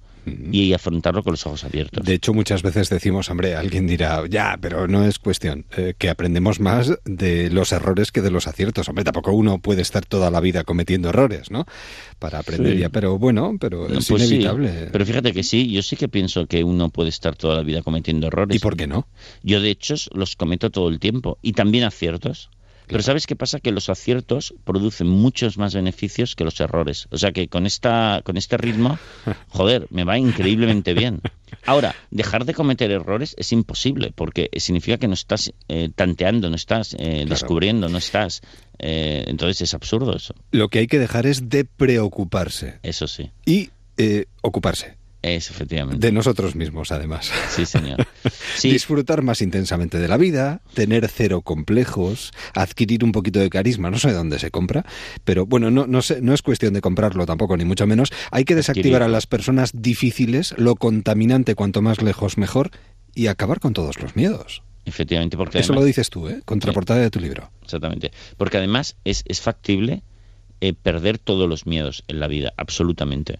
y afrontarlo con los ojos abiertos. De hecho, muchas veces decimos, hombre, alguien dirá, ya, pero no es cuestión, eh, que aprendemos más de los errores que de los aciertos. Hombre, tampoco uno puede estar toda la vida cometiendo errores, ¿no? Para aprender Sí. ya, pero bueno, pero es Pues sí, inevitable. pero fíjate que sí, yo sí que pienso que uno puede estar toda la vida cometiendo errores. ¿Y por qué no? Yo de hecho los cometo todo el tiempo y también aciertos. Pero ¿sabes qué pasa? Que los aciertos producen muchos más beneficios que los errores. O sea que con esta con este ritmo, joder, me va increíblemente bien. Ahora, dejar de cometer errores es imposible porque significa que no estás eh, tanteando, no estás eh, descubriendo, no estás... eh, entonces es absurdo eso. Lo que hay que dejar es de preocuparse. Eso sí. Y eh, ocuparse. Es efectivamente. De nosotros mismos, además. Sí, señor. Disfrutar más intensamente de la vida, tener cero complejos, adquirir un poquito de carisma, no sé dónde se compra, pero bueno, no, no, sé, no es cuestión de comprarlo tampoco, ni mucho menos. Hay que desactivar a las personas difíciles, lo contaminante cuanto más lejos mejor, y acabar con todos los miedos. Efectivamente, porque Eso además- lo dices tú, ¿eh? Contraportada de tu libro. Exactamente. Porque además es, es factible eh, perder todos los miedos en la vida, absolutamente.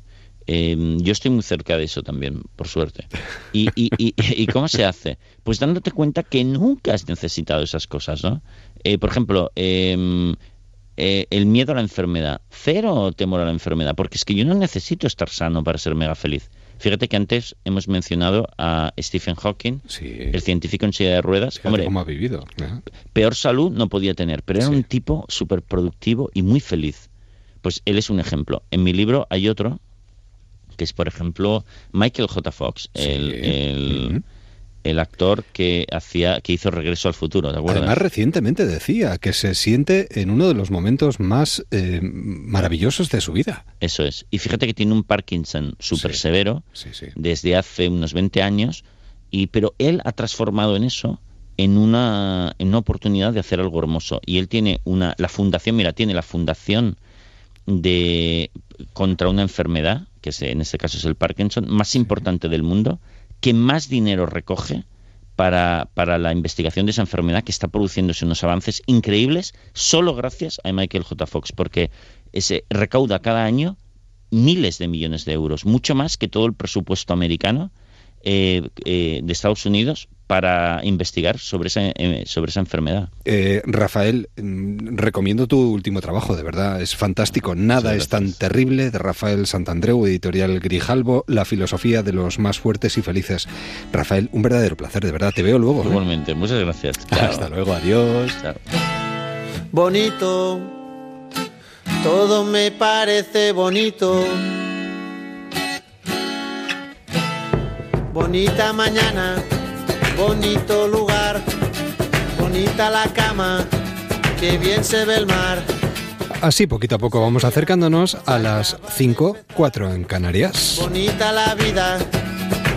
Eh, yo estoy muy cerca de eso también, por suerte. ¿Y, y, y, y cómo se hace? Pues dándote cuenta que nunca has necesitado esas cosas, ¿no? Eh, por ejemplo, eh, eh, el miedo a la enfermedad. Cero temor a la enfermedad, porque es que yo no necesito estar sano para ser mega feliz. Fíjate que antes hemos mencionado a Stephen Hawking, el científico en silla de ruedas. Fíjate Hombre, cómo ha vivido. ¿eh? peor salud no podía tener, pero era un tipo súper productivo y muy feliz. Pues él es un ejemplo. En mi libro hay otro, que es, por ejemplo, Michael J. Fox, el, el- el actor que hacía, que hizo Regreso al Futuro, ¿de acuerdo? Además, recientemente decía que se siente en uno de los momentos más eh, maravillosos de su vida. Eso es. Y fíjate que tiene un Parkinson súper severo desde hace unos 20 años, y, pero él ha transformado en eso en una, en una oportunidad de hacer algo hermoso. Y él tiene una, la fundación, mira, tiene la fundación de contra una enfermedad, que en este caso es el Parkinson, más importante del mundo, que más dinero recoge para, para la investigación de esa enfermedad, que está produciéndose unos avances increíbles, solo gracias a Michael J. Fox, porque ese recauda cada año miles de millones de euros, mucho más que todo el presupuesto americano eh, eh, de Estados Unidos para investigar sobre esa, eh, sobre esa enfermedad. Eh, Rafael, mm, recomiendo tu último trabajo, de verdad, es fantástico. Nada es tan terrible de Rafael Santandreu, editorial Grijalbo, la filosofía de los más fuertes y felices. Rafael, un verdadero placer, de verdad, te veo luego. ¿eh? Igualmente, muchas gracias. Hasta luego, adiós. bonito, todo me parece bonito. Bonita mañana, bonito lugar, bonita la cama, que bien se ve el mar. Así, poquito a poco, vamos acercándonos a las 5, 4 en Canarias. Bonita la vida,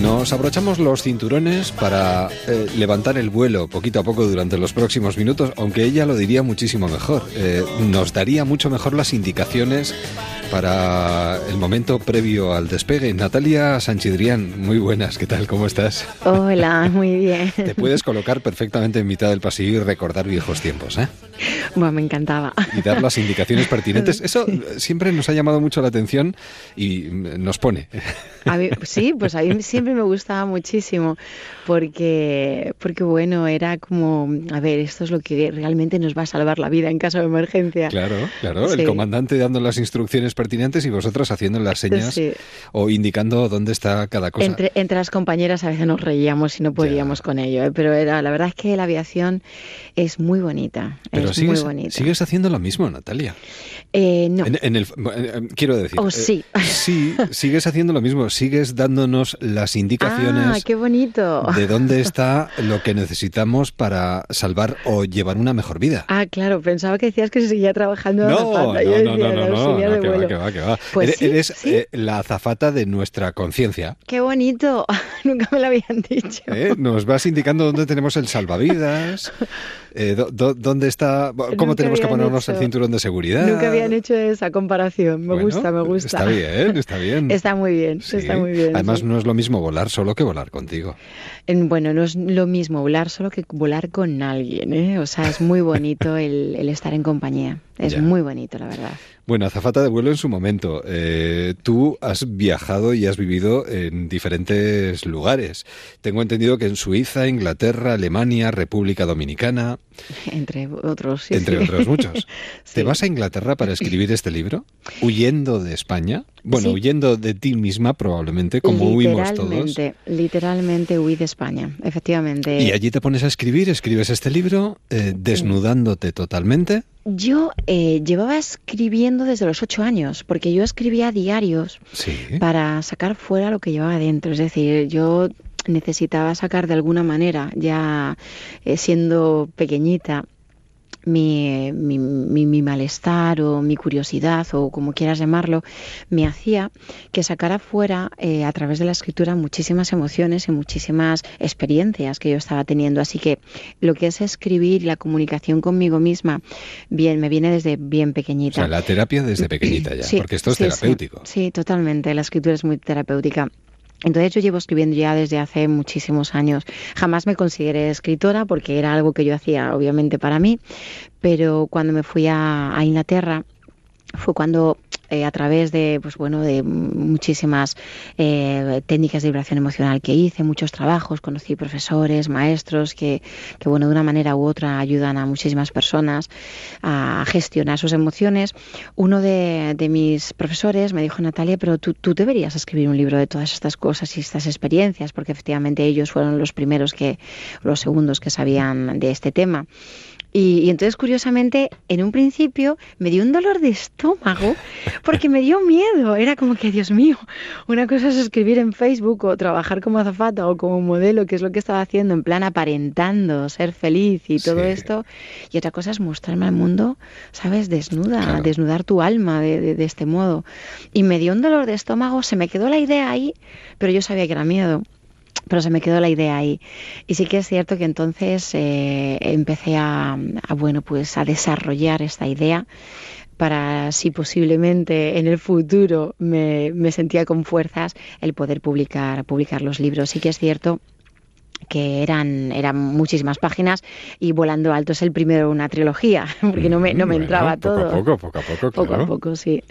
Nos abrochamos los cinturones para eh, levantar el vuelo poquito a poco durante los próximos minutos, aunque ella lo diría muchísimo mejor. Eh, nos daría mucho mejor las indicaciones para el momento previo al despegue. Natalia Sanchidrián, muy buenas, ¿qué tal? ¿Cómo estás? Hola, muy bien. Te puedes colocar perfectamente en mitad del pasillo y recordar viejos tiempos, ¿eh? Bueno, me encantaba. Y dar las indicaciones pertinentes. Eso siempre nos ha llamado mucho la atención y nos pone. A mí- sí, pues a mí siempre me gustaba muchísimo porque, porque bueno, era como, a ver, esto es lo que realmente nos va a salvar la vida en caso de emergencia. Claro, claro, Sí. el comandante dando las instrucciones pertinentes y vosotras haciendo las señas Sí. o indicando dónde está cada cosa. Entre, entre las compañeras a veces nos reíamos y no podíamos con ello, ¿eh? pero era, la verdad es que la aviación es muy bonita, Pero es sigues, muy bonita. sigues haciendo lo mismo, Natalia. Eh, no, En, en el, eh, quiero decir, Oh, eh, sí. sí, sigues haciendo lo mismo, sigues dándonos las indicaciones ah, qué bonito. de dónde está lo que necesitamos para salvar o llevar una mejor vida. Ah, claro, pensaba que decías que se seguía trabajando de No, azafata. Yo no, no, decía, no, no, "El no, auxiliar no, de que va, vuelo". que va. Pues eres sí, eres, sí. eh, la azafata de nuestra conciencia. Qué bonito, nunca me lo habían dicho. ¿eh? Nos vas indicando dónde tenemos el salvavidas, eh, dó- dó- dónde está, cómo Nunca tenemos que ponernos el cinturón de seguridad. Nunca habían hecho esa comparación. Me Bueno, gusta, me gusta. Está bien, está bien. Está muy bien, Sí. está muy bien. Además, no es lo mismo volar solo que volar contigo. En- Bueno, no es lo mismo volar solo que volar con alguien, ¿eh? O sea, es muy bonito el, el estar en compañía. Es Ya. muy bonito, la verdad. Bueno, azafata de vuelo en su momento. Eh, tú has viajado y has vivido en diferentes lugares. Tengo entendido que en Suiza, Inglaterra, Alemania, República Dominicana, Entre otros, sí, entre sí. otros muchos. ¿Te vas a Inglaterra para escribir este libro? ¿Huyendo de España? Bueno, huyendo de ti misma probablemente, como huimos todos. literalmente, literalmente huí de España, efectivamente. Y allí te pones a escribir, escribes este libro, eh, desnudándote totalmente. Yo eh, llevaba escribiendo desde los ocho años, porque yo escribía diarios Sí. para sacar fuera lo que llevaba dentro. Es decir, yo necesitaba sacar de alguna manera, ya eh, siendo pequeñita, mi, mi, mi- mi malestar o mi curiosidad o como quieras llamarlo, me hacía que sacara fuera eh, a través de la escritura muchísimas emociones y muchísimas experiencias que yo estaba teniendo. Así que lo que es escribir y la comunicación conmigo misma, bien, me viene desde bien O pequeñita. sea, la terapia desde pequeñita ya, Sí, porque esto es sí, sí. terapéutico. Sí, totalmente. La escritura es muy terapéutica. Entonces yo llevo escribiendo ya desde hace muchísimos años. Jamás me consideré escritora porque era algo que yo hacía obviamente para mí, pero cuando me fui a, a Inglaterra fue cuando eh, a través de pues bueno de muchísimas eh, técnicas de vibración emocional que hice muchos trabajos conocí profesores maestros que, que bueno de una manera u otra ayudan a muchísimas personas a gestionar sus emociones. Uno de, de mis profesores me dijo Natalia pero tú, tú deberías escribir un libro de todas estas cosas y estas experiencias porque efectivamente ellos fueron los primeros que los segundos que sabían de este tema y, y entonces, curiosamente, en un principio me dio un dolor de estómago porque me dio miedo. Era como que, Dios mío, una cosa es escribir en Facebook o trabajar como azafata o como modelo, que es lo que estaba haciendo, en plan aparentando ser feliz y todo esto. Y otra cosa es mostrarme al mundo, ¿sabes? Desnuda, desnudar tu alma de, de- de este modo. Y me dio un dolor de estómago, se me quedó la idea ahí, pero yo sabía que era miedo pero se me quedó la idea ahí. Y sí que es cierto que entonces eh, empecé a, a, bueno, pues a desarrollar esta idea para si posiblemente en el futuro me, me sentía con fuerzas el poder publicar, publicar los libros. Sí que es cierto que eran, eran muchísimas páginas y Volando Alto es el primero de una trilogía, porque no me, no me Bueno, entraba poco todo. a poco, poco a poco, Poco claro. a poco, sí.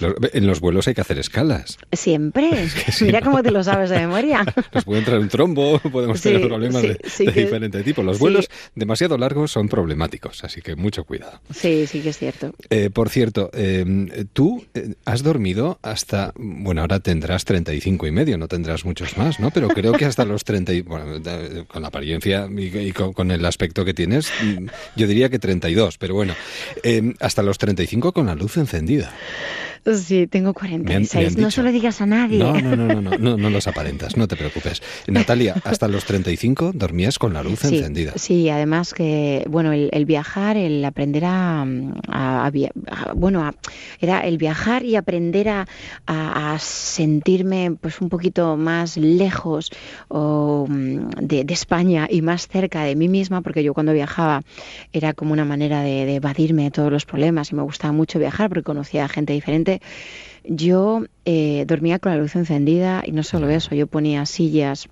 Los- en los vuelos hay que hacer escalas. Siempre. Mira ¿no? cómo te lo sabes de memoria. Nos puede entrar un trombo, podemos Sí, tener problemas sí, de, sí de que- diferente tipo. Los vuelos demasiado largos son problemáticos, así que mucho cuidado. Sí, sí que es cierto. Eh, por cierto, eh, tú has dormido hasta, bueno, ahora tendrás 35 y medio, no tendrás muchos más, ¿no? Pero creo que hasta los 30, y- bueno, da- con la apariencia y, con el aspecto que tienes, mm, yo diría que 32, pero bueno, eh, hasta los 35 con la luz encendida. Sí, tengo Me han- 46. me han no se lo digas a nadie. No, no, no, no, no, no, no los aparentas, no te preocupes. Natalia, hasta los 35 dormías con la luz encendida. Sí, además que, bueno, el, el viajar, el aprender a, bueno, era el viajar y aprender a, sentirme pues un poquito más lejos o, mm, de, España y más cerca de mí misma, porque yo cuando viajaba era como una manera de, de evadirme de todos los problemas y me gustaba mucho viajar porque conocía a gente diferente. Yo eh, dormía con la luz encendida y no solo eso, yo ponía sillas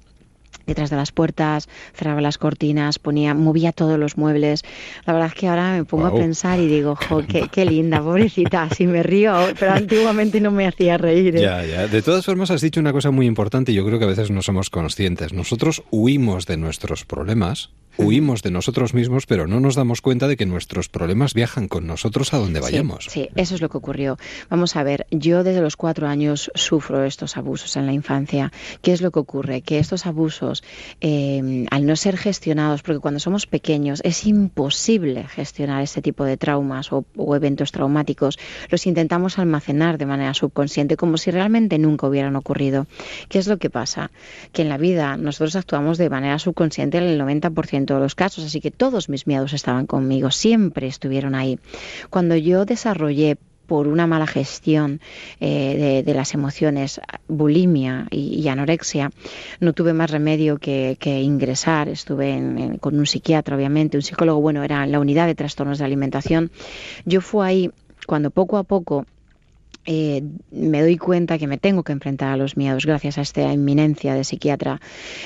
detrás de las puertas, cerraba las cortinas, ponía, movía todos los muebles. La verdad es que ahora me pongo a pensar y digo, jo, qué, qué linda, pobrecita, así me río, pero antiguamente no me hacía reír. ¿eh? Ya, ya. De todas formas, has dicho una cosa muy importante y yo creo que a veces no somos conscientes. Nosotros huimos de nuestros problemas, huimos de nosotros mismos, pero no nos damos cuenta de que nuestros problemas viajan con nosotros a donde vayamos. Sí, sí, eso es lo que ocurrió. Vamos a ver, yo desde los cuatro años sufro estos abusos en la infancia. ¿Qué es lo que ocurre? Que estos abusos, eh, al no ser gestionados, porque cuando somos pequeños es imposible gestionar este tipo de traumas o, o eventos traumáticos, los intentamos almacenar de manera subconsciente como si realmente nunca hubieran ocurrido. ¿Qué es lo que pasa? Que en la vida nosotros actuamos de manera subconsciente en el 90% de los casos, así que todos mis miedos estaban conmigo, siempre estuvieron ahí. Cuando yo desarrollé por una mala gestión eh, de, las emociones, bulimia y, anorexia, no tuve más remedio que, ingresar. Estuve en, con un psiquiatra, obviamente, un psicólogo, bueno, era en la unidad de trastornos de alimentación. Yo fui ahí cuando poco a poco eh, me doy cuenta que me tengo que enfrentar a los miedos gracias a esta inminencia de psiquiatra.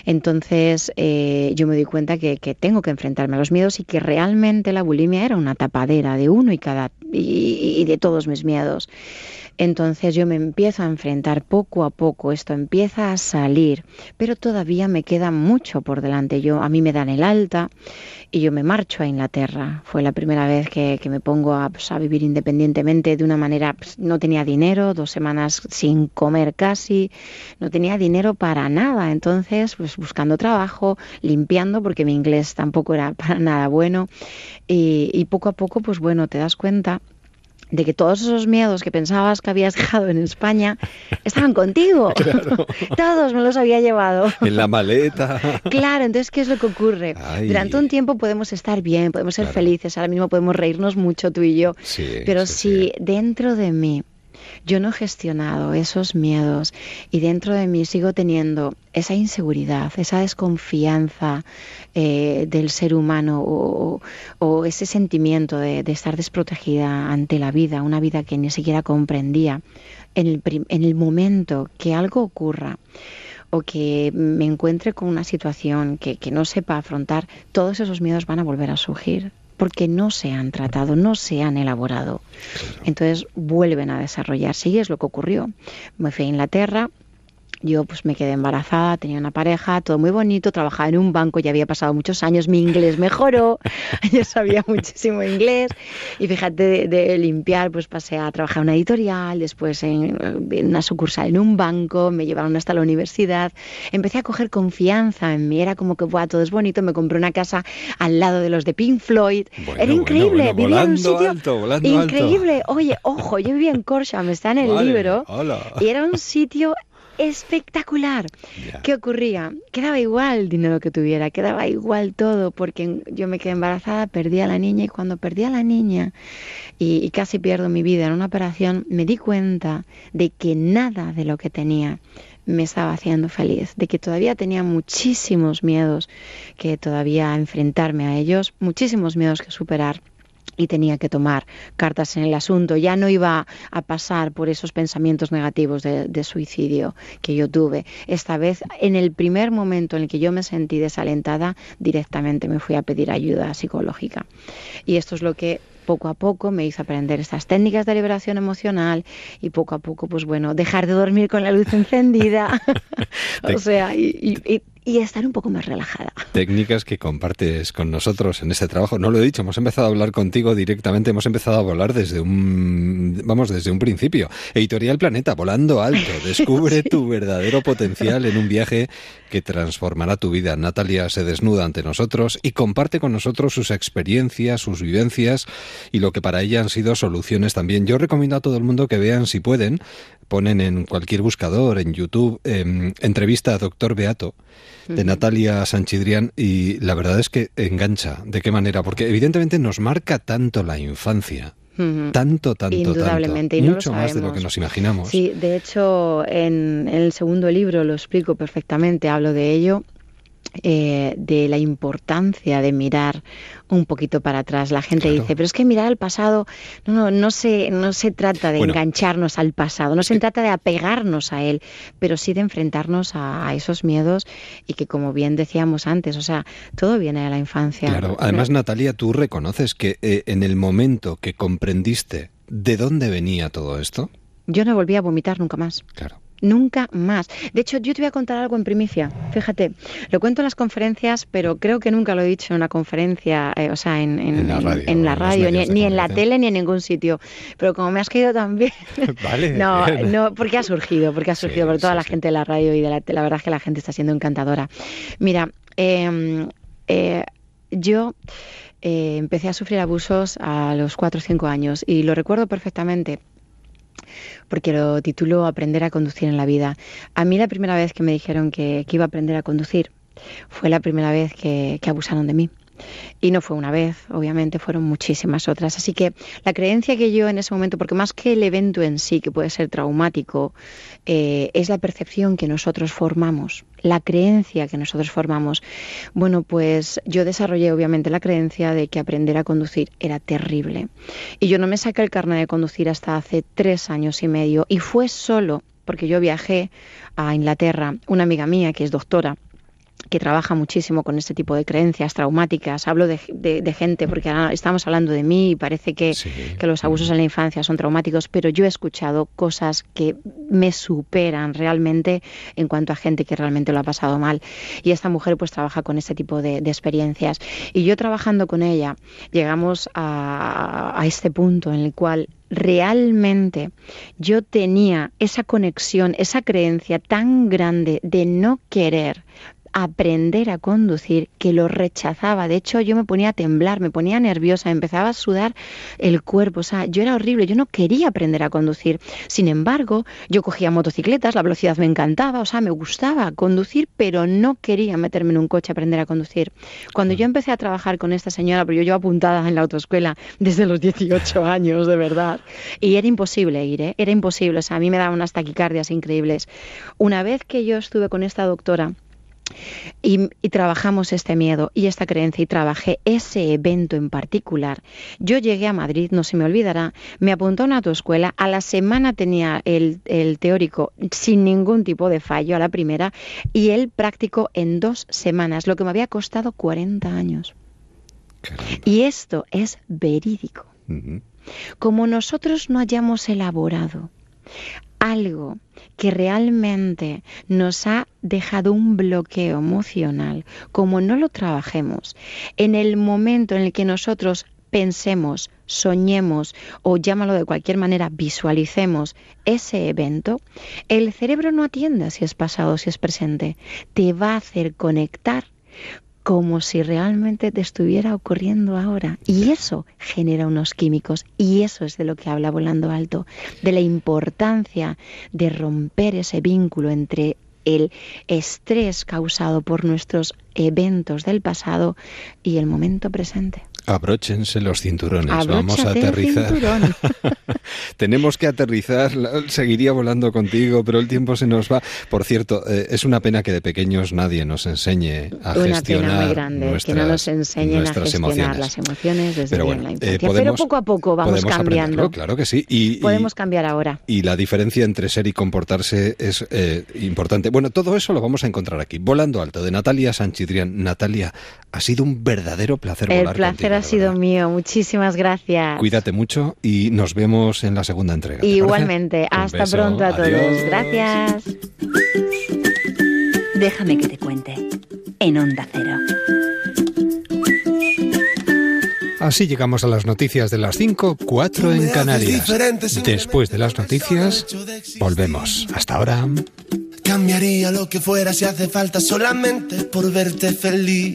Entonces eh, yo me doy cuenta que, que, tengo que enfrentarme a los miedos y que realmente la bulimia era una tapadera de uno y cada y, y de todos mis miedos. Entonces yo me empiezo a enfrentar poco a poco, esto empieza a salir, pero todavía me queda mucho por delante. Yo a mí me dan el alta y yo me marcho a Inglaterra. Fue la primera vez que, que me pongo a, pues, vivir independientemente de una manera, pues, no tenía dinero, dos semanas sin comer casi, no tenía dinero para nada. Entonces, pues buscando trabajo, limpiando, porque mi inglés tampoco era para nada bueno. Y poco a poco, pues bueno, te das cuenta de que todos esos miedos que pensabas que habías dejado en España estaban contigo. Claro. Todos me los había llevado. En la maleta. Claro, entonces, ¿qué es lo que ocurre? Ay. Durante un tiempo podemos estar bien, podemos ser claro. felices, ahora mismo podemos reírnos mucho tú y yo. Sí, pero si sí. dentro de mí yo no he gestionado esos miedos y dentro de mí sigo teniendo esa inseguridad, esa desconfianza eh, del ser humano o, ese sentimiento de, estar desprotegida ante la vida, una vida que ni siquiera comprendía, en el, en el momento que algo ocurra o que me encuentre con una situación que no sepa afrontar, todos esos miedos van a volver a surgir porque no se han tratado, no se han elaborado. Entonces vuelven a desarrollarse y es lo que ocurrió. Me fui a Inglaterra, yo pues me quedé embarazada, tenía una pareja, todo muy bonito, trabajaba en un banco, ya había pasado muchos años, mi inglés mejoró, yo sabía muchísimo inglés y fíjate de, de, limpiar, pues pasé a trabajar en una editorial, después en, en, una sucursal en un banco, me llevaron hasta la universidad, empecé a coger confianza en mí, era como que Buah, todo es bonito, me compré una casa al lado de los de Pink Floyd, bueno, era increíble, bueno, bueno, vivía en un sitio alto, increíble, alto. oye, ojo, yo vivía en Corsham, está en el vale, libro, hola. y era un sitio espectacular. Yeah. ¿Qué ocurría? Quedaba igual el dinero que tuviera, quedaba igual todo, porque yo me quedé embarazada, perdí a la niña y cuando perdí a la niña y, y casi pierdo mi vida en una operación, me di cuenta de que nada de lo que tenía me estaba haciendo feliz, de que todavía tenía muchísimos miedos que todavía enfrentarme a ellos, muchísimos miedos que superar y tenía que tomar cartas en el asunto. Ya no iba a pasar por esos pensamientos negativos de, de, suicidio que yo tuve. Esta vez, en el primer momento en el que yo me sentí desalentada, directamente me fui a pedir ayuda psicológica. Y esto es lo que poco a poco me hizo aprender estas técnicas de liberación emocional y poco a poco, pues bueno, dejar de dormir con la luz encendida. o sea, y, y, y estar un poco más relajada. Técnicas que compartes con nosotros en este trabajo. No lo he dicho, hemos empezado a hablar contigo directamente, hemos empezado a volar desde un, vamos, desde un principio. Editorial Planeta, volando alto. Descubre sí. tu verdadero potencial en un viaje que transformará tu vida. Natalia se desnuda ante nosotros y comparte con nosotros sus experiencias, sus vivencias y lo que para ella han sido soluciones también. Yo recomiendo a todo el mundo que vean, si pueden, ponen en cualquier buscador, en YouTube, eh, entrevista a Doctor Beato de Natalia Sanchidrián y la verdad es que engancha. ¿De qué manera? Porque evidentemente nos marca tanto la infancia. Tanto, tanto, Indudablemente, tanto. Y no Mucho más de lo que nos imaginamos. Sí, de hecho, en, en el segundo libro lo explico perfectamente, hablo de ello. Eh, de la importancia de mirar un poquito para atrás. La gente dice, pero es que mirar al pasado, no, no, no, se, no se trata de Bueno. engancharnos al pasado, no se trata de apegarnos a él, pero sí de enfrentarnos a, a esos miedos y que, como bien decíamos antes, o sea, todo viene de la infancia. Claro, además Natalia, tú reconoces que eh, en el momento que comprendiste de dónde venía todo esto, Yo no volví a vomitar nunca más. Claro. Nunca más. De hecho, yo te voy a contar algo en primicia. Fíjate, lo cuento en las conferencias, pero creo que nunca lo he dicho en una conferencia, eh, o sea, en, en- En la radio, en la radio, ni, ni en la tele, ni en ningún sitio. Pero como me has caído también. Vale. No, bien. no, porque ha surgido, porque ha surgido por toda la gente de la radio y de la, la verdad es que la gente está siendo encantadora. Mira, eh, eh, yo eh, empecé a sufrir abusos a los 4 o 5 años y lo recuerdo perfectamente porque lo titulo Aprender a conducir en la vida. A mí la primera vez que me dijeron que, iba a aprender a conducir fue la primera vez que, que abusaron de mí. Y no fue una vez, obviamente, fueron muchísimas otras. Así que la creencia que yo en ese momento, porque más que el evento en sí, que puede ser traumático, eh, es la percepción que nosotros formamos, la creencia que nosotros formamos. Bueno, pues yo desarrollé obviamente la creencia de que aprender a conducir era terrible. Y yo no me saqué el carnet de conducir hasta hace tres años y medio. Y fue solo porque yo viajé a Inglaterra, una amiga mía que es doctora que trabaja muchísimo con este tipo de creencias traumáticas. Hablo de, de- de gente, porque ahora estamos hablando de mí y parece que, que los abusos en la infancia son traumáticos, pero yo he escuchado cosas que me superan realmente en cuanto a gente que realmente lo ha pasado mal. Y esta mujer pues trabaja con este tipo de, de experiencias. Y yo trabajando con ella, llegamos a, a este punto en el cual realmente yo tenía esa conexión, esa creencia tan grande de no querer aprender a conducir que lo rechazaba. De hecho, yo me ponía a temblar, me ponía nerviosa, empezaba a sudar el cuerpo. O sea, yo era horrible, yo no quería aprender a conducir. Sin embargo, yo cogía motocicletas, la velocidad me encantaba, o sea, me gustaba conducir, pero no quería meterme en un coche a aprender a conducir. Cuando yo empecé a trabajar con esta señora, pero yo llevo apuntada en la autoescuela desde los 18 años, de verdad, y era imposible ir, ¿eh? era imposible. O sea, a mí me daban unas taquicardias increíbles. Una vez que yo estuve con esta doctora, y, y trabajamos este miedo y esta creencia y trabajé ese evento en particular. Yo llegué a Madrid, no se me olvidará, me apuntó a una autoescuela, a la semana tenía el, el teórico sin ningún tipo de fallo a la primera y el práctico en dos semanas, lo que me había costado 40 años. Y esto es verídico. Como nosotros no hayamos elaborado algo que realmente nos ha dejado un bloqueo emocional, como no lo trabajemos, en el momento en el que nosotros pensemos, soñemos o llámalo de cualquier manera, visualicemos ese evento, el cerebro no atiende a si es pasado o si es presente, te va a hacer conectar como si realmente te estuviera ocurriendo ahora. Y eso genera unos químicos. Y eso es de lo que habla Volando Alto, de la importancia de romper ese vínculo entre el estrés causado por nuestros eventos del pasado y el momento presente. Abróchense los cinturones, vamos a aterrizar. Tenemos que aterrizar, seguiría volando contigo, pero el tiempo se nos va. Por cierto, eh, es una pena que de pequeños nadie nos enseñe a Una gestionar pena muy grande que nuestras, no nos enseñen a gestionar emociones. las emociones desde Pero bien bueno, la eh, infancia. Pero podemos- poco a poco vamos podemos cambiando. claro que sí. Y, y- Podemos cambiar ahora. y la diferencia entre ser y comportarse es eh, importante. Bueno, todo eso lo vamos a encontrar aquí. Volando alto, de Natalia Sanchidrián. Natalia, ha sido un verdadero placer El volar placer contigo, ha sido mío. Muchísimas gracias. Cuídate mucho y nos vemos en la segunda entrega. Igualmente. Hasta beso, pronto a todos. adiós. Gracias. Déjame que te cuente. En Onda Cero. Así llegamos a las noticias de las 5, 4 en Canarias. Después de las noticias, volvemos. Hasta ahora. Cambiaría lo que fuera si hace falta solamente por verte feliz.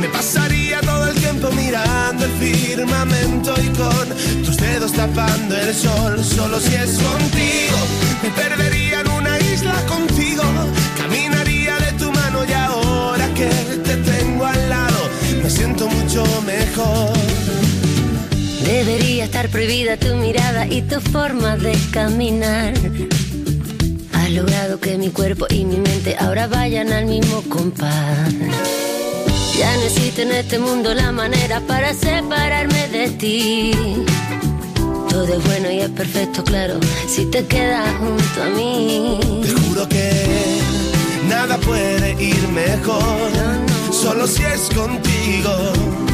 Me pasaría todo el tiempo mirando el firmamento y con tus dedos tapando el sol. Solo si es contigo, me perdería en una isla contigo. Caminaría de tu mano y ahora que te tengo al lado, me siento mucho mejor. Debería estar prohibida tu mirada y tu forma de caminar. Has logrado que mi cuerpo y mi mente ahora vayan al mismo compás. Ya no existe en este mundo la manera para separarme de ti. Todo es bueno y es perfecto, claro, si te quedas junto a mí. Te juro que nada puede ir mejor, solo si es contigo.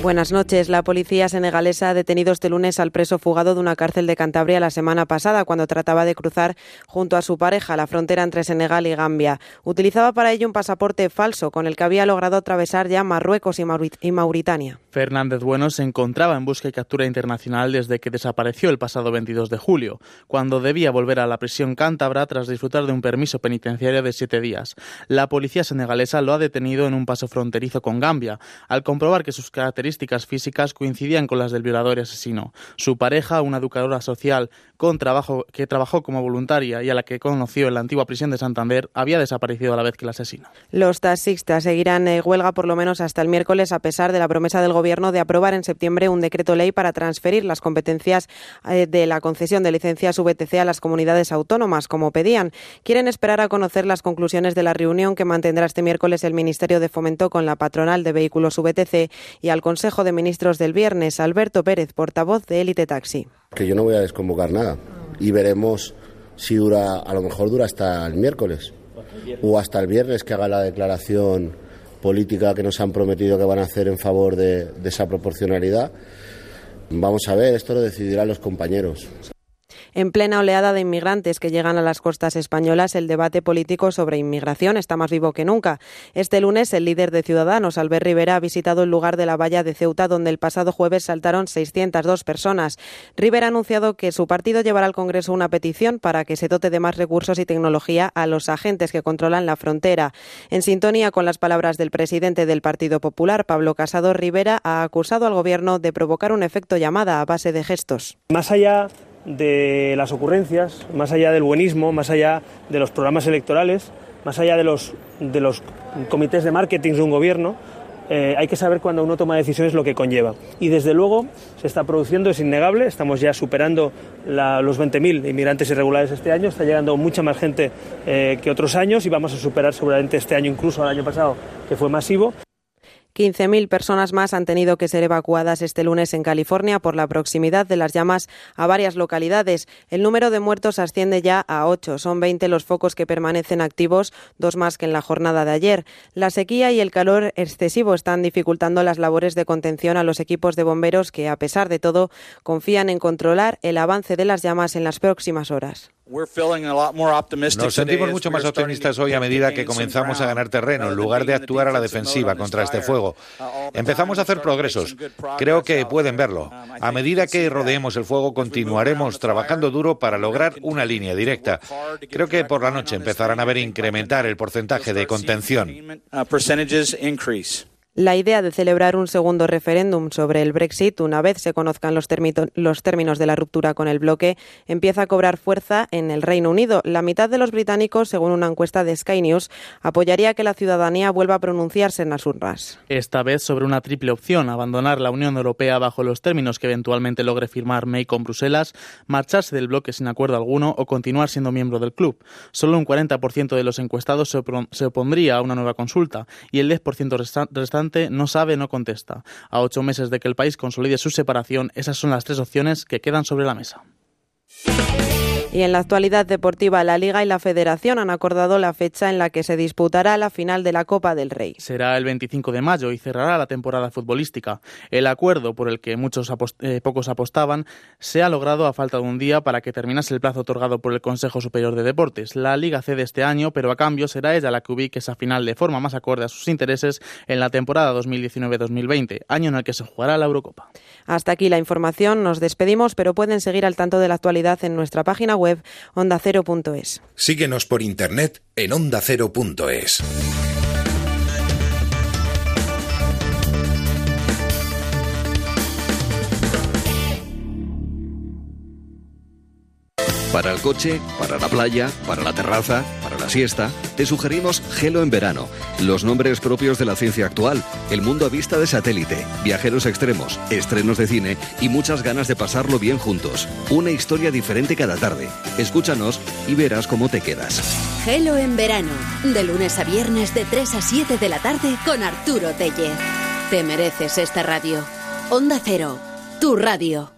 Buenas noches. La policía senegalesa ha detenido este lunes al preso fugado de una cárcel de Cantabria la semana pasada cuando trataba de cruzar junto a su pareja la frontera entre Senegal y Gambia. Utilizaba para ello un pasaporte falso con el que había logrado atravesar ya Marruecos y Mauri- y Mauritania. Fernández Bueno se encontraba en busca y captura internacional desde que desapareció el pasado 22 de julio, cuando debía volver a la prisión cántabra tras disfrutar de un permiso penitenciario de siete días. La policía senegalesa lo ha detenido en un paso fronterizo con Gambia, al comprobar que sus características físicas coincidían con las del violador y asesino. Su pareja, una educadora social con trabajo, que trabajó como voluntaria y a la que conoció en la antigua prisión de Santander, había desaparecido a la vez que el asesino. Los taxistas seguirán en huelga por lo menos hasta el miércoles a pesar de la promesa del Gobierno de aprobar en septiembre un decreto ley para transferir las competencias eh, de la concesión de licencias VTC a las comunidades autónomas, como pedían. Quieren esperar a conocer las conclusiones de la reunión que mantendrá este miércoles el Ministerio de Fomento con la patronal de vehículos VTC y al Consejo de Ministros del viernes. Alberto Pérez, portavoz de Élite Taxi. que yo no voy a desconvocar nada y veremos si dura, a lo mejor dura hasta el miércoles o hasta el viernes que haga la declaración política que nos han prometido que van a hacer en favor de, de esa proporcionalidad. Vamos a ver, esto lo decidirán los compañeros. En plena oleada de inmigrantes que llegan a las costas españolas, el debate político sobre inmigración está más vivo que nunca. Este lunes, el líder de Ciudadanos, Albert Rivera, ha visitado el lugar de la valla de Ceuta, donde el pasado jueves saltaron 602 personas. Rivera ha anunciado que su partido llevará al Congreso una petición para que se dote de más recursos y tecnología a los agentes que controlan la frontera. En sintonía con las palabras del presidente del Partido Popular, Pablo Casado, Rivera ha acusado al Gobierno de provocar un efecto llamada a base de gestos. Más allá de las ocurrencias, más allá del buenismo, más allá de los programas electorales, más allá de los, de los comités de marketing de un gobierno, eh, hay que saber cuando uno toma decisiones lo que conlleva. Y desde luego se está produciendo, es innegable, estamos ya superando la- los 20.000 inmigrantes irregulares este año, está llegando mucha más gente eh, que otros años y vamos a superar seguramente este año, incluso al año pasado, que fue masivo. 15.000 personas más han tenido que ser evacuadas este lunes en California por la proximidad de las llamas a varias localidades. El número de muertos asciende ya a 8. Son 20 los focos que permanecen activos, dos más que en la jornada de ayer. La sequía y el calor excesivo están dificultando las labores de contención a los equipos de bomberos que, a pesar de todo, confían en controlar el avance de las llamas en las próximas horas. Nos sentimos mucho más optimistas hoy a medida que comenzamos a ganar terreno, en lugar de actuar a la defensiva contra este fuego. Empezamos a hacer progresos. Creo que pueden verlo. A medida que rodeemos el fuego, continuaremos trabajando duro para lograr una línea directa. Creo que por la noche empezarán a ver incrementar el porcentaje de contención. La idea de celebrar un segundo referéndum sobre el Brexit, una vez se conozcan los, los términos de la ruptura con el bloque, empieza a cobrar fuerza en el Reino Unido. La mitad de los británicos, según una encuesta de Sky News, apoyaría que la ciudadanía vuelva a pronunciarse en las urnas. Esta vez sobre una triple opción, abandonar la Unión Europea bajo los términos que eventualmente logre firmar May con Bruselas, marcharse del bloque sin acuerdo alguno o continuar siendo miembro del club. Solo un 40% de los encuestados se opondría a una nueva consulta y el 10% restante no sabe, no contesta. A ocho meses de que el país consolide su separación, esas son las tres opciones que quedan sobre la mesa. Y en la actualidad deportiva, la Liga y la Federación han acordado la fecha en la que se disputará la final de la Copa del Rey. Será el 25 de mayo y cerrará la temporada futbolística. El acuerdo por el que muchos eh, pocos apostaban se ha logrado a falta de un día para que terminase el plazo otorgado por el Consejo Superior de Deportes. La Liga cede este año, pero a cambio será ella la que ubique esa final de forma más acorde a sus intereses en la temporada 2019-2020, año en el que se jugará la Eurocopa. Hasta aquí la información. Nos despedimos, pero pueden seguir al tanto de la actualidad en nuestra página web ondacero.es. Síguenos por internet en ondacero.es. Para el coche, para la playa, para la terraza, para la siesta, te sugerimos Gelo en verano, los nombres propios de la ciencia actual, el mundo a vista de satélite, viajeros extremos, estrenos de cine y muchas ganas de pasarlo bien juntos. Una historia diferente cada tarde. Escúchanos y verás cómo te quedas. Gelo en verano, de lunes a viernes de 3 a 7 de la tarde con Arturo Tellez. Te mereces esta radio. Onda Cero, tu radio.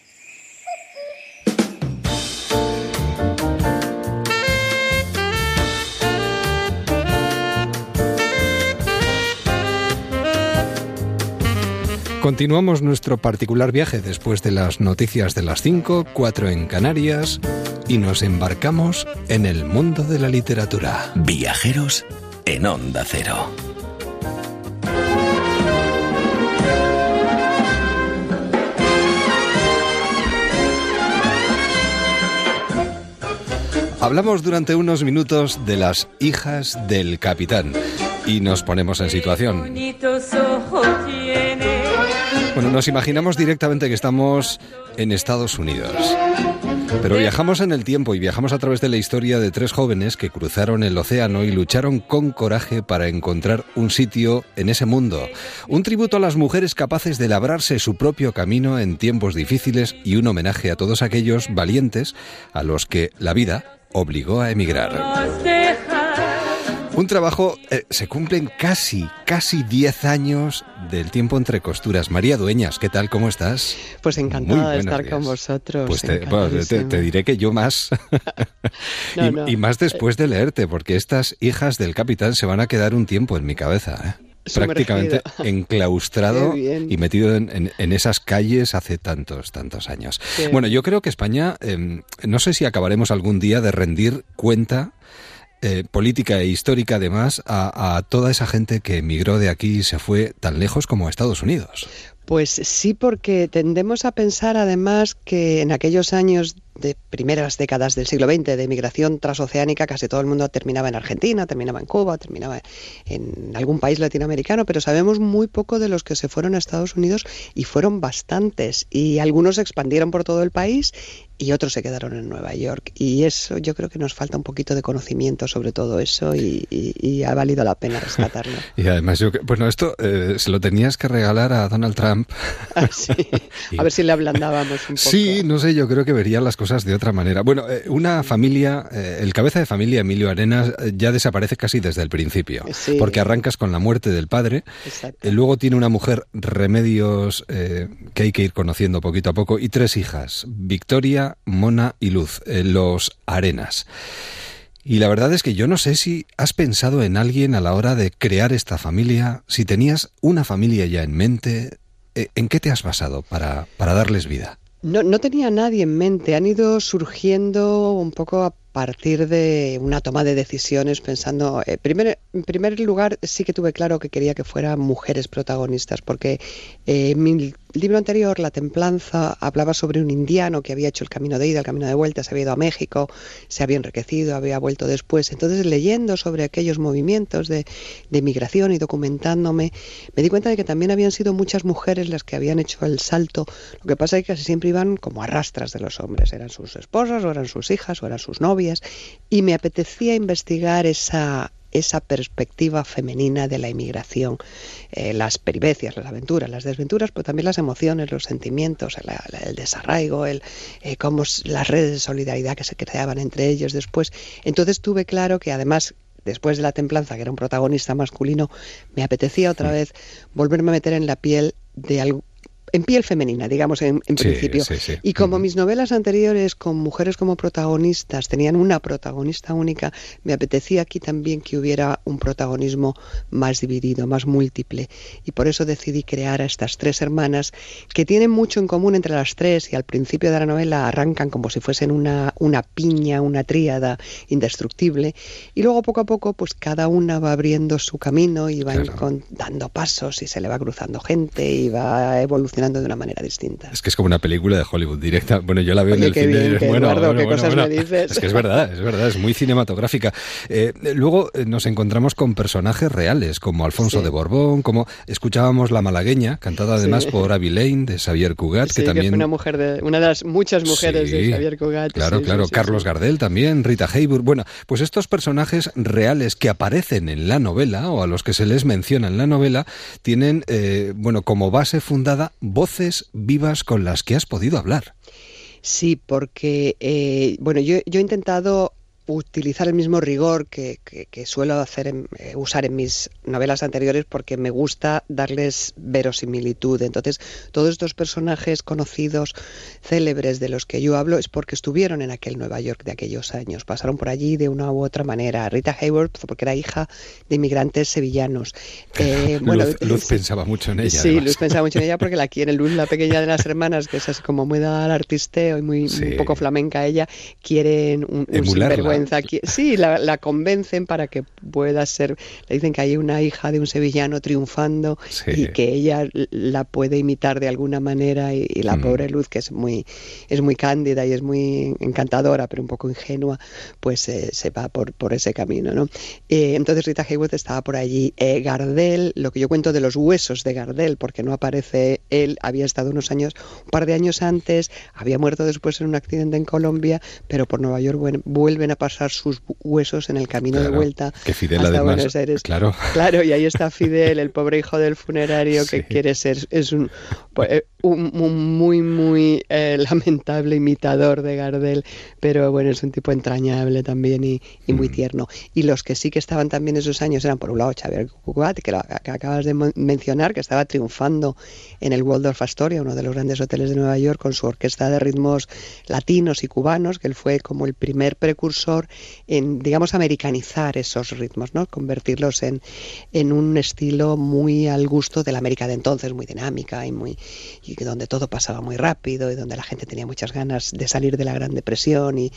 Continuamos nuestro particular viaje después de las noticias de las 5, 4 en Canarias y nos embarcamos en el mundo de la literatura. Viajeros en Onda Cero. Hablamos durante unos minutos de las hijas del capitán y nos ponemos en situación. Bueno, nos imaginamos directamente que estamos en Estados Unidos. Pero viajamos en el tiempo y viajamos a través de la historia de tres jóvenes que cruzaron el océano y lucharon con coraje para encontrar un sitio en ese mundo. Un tributo a las mujeres capaces de labrarse su propio camino en tiempos difíciles y un homenaje a todos aquellos valientes a los que la vida obligó a emigrar. Un trabajo, eh, se cumplen casi, casi 10 años del tiempo entre costuras. María Dueñas, ¿qué tal? ¿Cómo estás? Pues encantada de estar con vosotros. Pues te, diré que yo más. y, más después de leerte, porque estas hijas del capitán se van a quedar un tiempo en mi cabeza. ¿eh? prácticamente enclaustrado y metido en, esas calles hace tantos, tantos años. Bueno, yo creo que España, em, no sé si acabaremos algún día de rendir cuenta eh, política e histórica además a, a, toda esa gente que emigró de aquí y se fue tan lejos como a Estados Unidos. Pues sí, porque tendemos a pensar además que en aquellos años de primeras décadas del siglo XX de emigración transoceánica, casi todo el mundo terminaba en Argentina, terminaba en Cuba, terminaba en algún país latinoamericano, pero sabemos muy poco de los que se fueron a Estados Unidos y fueron bastantes. Y algunos se expandieron por todo el país y otros se quedaron en Nueva York. Y eso yo creo que nos falta un poquito de conocimiento sobre todo eso y, ha valido la pena rescatarlo. y además, yo, bueno, esto eh, se lo tenías que regalar a Donald Trump. Ah, a ver si le ablandábamos un poco. Sí, no sé, yo creo que vería las cosas de otra manera. Bueno, eh, una familia, eh, el cabeza de familia Emilio Arenas ya desaparece casi desde el principio, porque arrancas con la muerte del padre, luego tiene una mujer remedios que hay que ir conociendo poquito a poco y tres hijas, Victoria, Mona y Luz, los Arenas. Y la verdad es que yo no sé si has pensado en alguien a la hora de crear esta familia, si tenías una familia ya en mente, eh, ¿en qué te has basado para, para darles vida? No, no tenía nadie en mente, han ido surgiendo un poco a partir de una toma de decisiones pensando, eh, primer, en primer lugar sí que tuve claro que quería que fueran mujeres protagonistas, porque eh, mi libro anterior, La Templanza, hablaba sobre un indiano que había hecho el camino de ida, el camino de vuelta, se había ido a México, se había enriquecido, había vuelto después. Entonces, leyendo sobre aquellos movimientos de, de migración y documentándome, me di cuenta de que también habían sido muchas mujeres las que habían hecho el salto. Lo que pasa es que casi siempre iban como a rastras de los hombres, eran sus esposas o eran sus hijas o eran sus novias y me apetecía investigar esa, esa perspectiva femenina de la inmigración, eh, las peripecias, las aventuras, las desventuras, pero también las emociones, los sentimientos, el, desarraigo, el, eh, cómo las redes de solidaridad que se creaban entre ellos después. Entonces tuve claro que además después de la templanza, que era un protagonista masculino, me apetecía otra vez volverme a meter en la piel de, en piel femenina, digamos, en, principio. Y como mis novelas anteriores con mujeres como protagonistas tenían una protagonista única, me apetecía aquí también que hubiera un protagonismo más dividido, más múltiple. Y por eso decidí crear a estas tres hermanas que tienen mucho en común entre las tres y al principio de la novela arrancan como si fuesen una, una piña, una tríada indestructible. Y luego poco a poco, pues cada una va abriendo su camino y va dando pasos y se le va cruzando gente y va evolucionando de una manera distinta. Es que es como una película de Hollywood directa. Bueno, yo la veo en el cine. bueno, qué cosas me dices. Es que es verdad, es verdad, es muy cinematográfica. Eh, luego eh, nos encontramos con personajes reales, como Alfonso de Borbón, como escuchábamos La Malagueña, cantada además por Avi Lane, de Xavier Cugat, que también... una mujer de, una de las muchas mujeres de Xavier Cugat. Claro, claro. Carlos Gardel también, Rita Hayworth. Bueno, pues estos personajes reales que aparecen en la novela, o a los que se les menciona en la novela, tienen, eh, bueno, como base fundada voces vivas con las que has podido hablar. Sí, porque, eh, bueno, yo, yo he intentado utilizar el mismo rigor que, suelo hacer eh, usar en mis novelas anteriores porque me gusta darles verosimilitud. Entonces, todos estos personajes conocidos, célebres de los que yo hablo, es porque estuvieron en aquel Nueva York de aquellos años, pasaron por allí de una u otra manera. Rita Hayworth, porque era hija de inmigrantes sevillanos. Eh, bueno, Luz, pensaba mucho en ella. Sí, Luz pensaba mucho en ella porque la quiere. Luz, la pequeña de las hermanas, que es así como muy dada al artisteo y muy, un poco flamenca ella, quieren un, un Sí, la, convencen para que pueda ser. Le dicen que hay una hija de un sevillano triunfando y que ella la puede imitar de alguna manera. Y, la mm. pobre Luz, que es muy, es muy cándida y es muy encantadora, pero un poco ingenua, pues eh, se va por, por ese camino. ¿no? Eh, entonces Rita Hayworth estaba por allí. Eh, Gardel, lo que yo cuento de los huesos de Gardel, porque no aparece él, había estado unos años, un par de años antes, había muerto después en un accidente en Colombia, pero por Nueva York vuelven a pasar sus huesos en el camino de vuelta que Fidel hasta Buenos Aires. Claro. claro, y ahí está Fidel, el pobre hijo del funerario que quiere ser, es un, un, muy, muy eh, lamentable imitador de Gardel, pero bueno, es un tipo entrañable también y, muy mm. tierno. Y los que sí que estaban también esos años eran, por un lado, Xavier Cugat, que, que acabas de mencionar, que estaba triunfando en el Waldorf Astoria, uno de los grandes hoteles de Nueva York, con su orquesta de ritmos latinos y cubanos, que él fue como el primer precursor en, digamos, americanizar esos ritmos, ¿no? Convertirlos en, en un estilo muy al gusto de la América de entonces, muy dinámica y muy y donde todo pasaba muy rápido y donde la gente tenía muchas ganas de salir de la Gran Depresión y,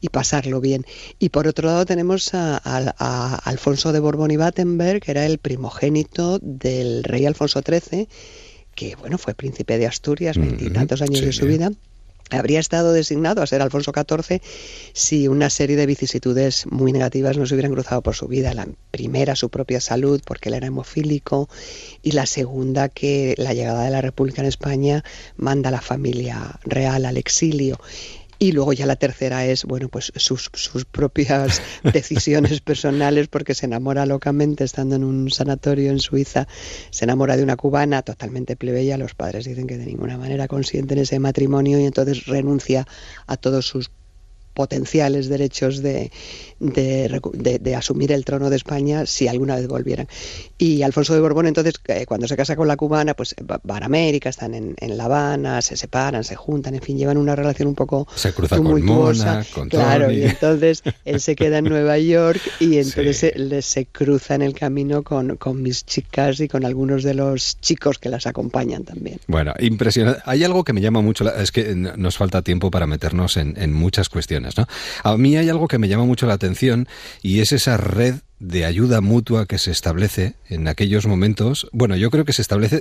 y pasarlo bien. Y por otro lado tenemos a, Alfonso de Borbón y Battenberg, que era el primogénito del rey Alfonso XIII, que bueno, fue príncipe de Asturias, veintitantos años de su vida habría estado designado a ser Alfonso XIV si una serie de vicisitudes muy negativas no se hubieran cruzado por su vida. La primera, su propia salud, porque él era hemofílico, y la segunda, que la llegada de la República en España manda a la familia real al exilio. Y luego ya la tercera es, bueno, pues sus, sus propias decisiones personales porque se enamora locamente estando en un sanatorio en Suiza, se enamora de una cubana totalmente plebeya, los padres dicen que de ninguna manera consienten ese matrimonio y entonces renuncia a todos sus potenciales derechos de, de, asumir el trono de España si alguna vez volvieran. Y Alfonso de Borbón, entonces, eh, cuando se casa con la cubana, pues van a América, están en, La Habana, se separan, se juntan, en fin, llevan una relación un poco se cruza con Mona, con Claro, y entonces él se queda en Nueva York y entonces se, se, cruza en el camino con, con mis chicas y con algunos de los chicos que las acompañan también. Bueno, impresionante. Hay algo que me llama mucho, es que nos falta tiempo para meternos en, en muchas cuestiones, ¿no? A mí hay algo que me llama mucho la atención y es esa red de ayuda mutua que se establece en aquellos momentos, bueno, yo creo que se establece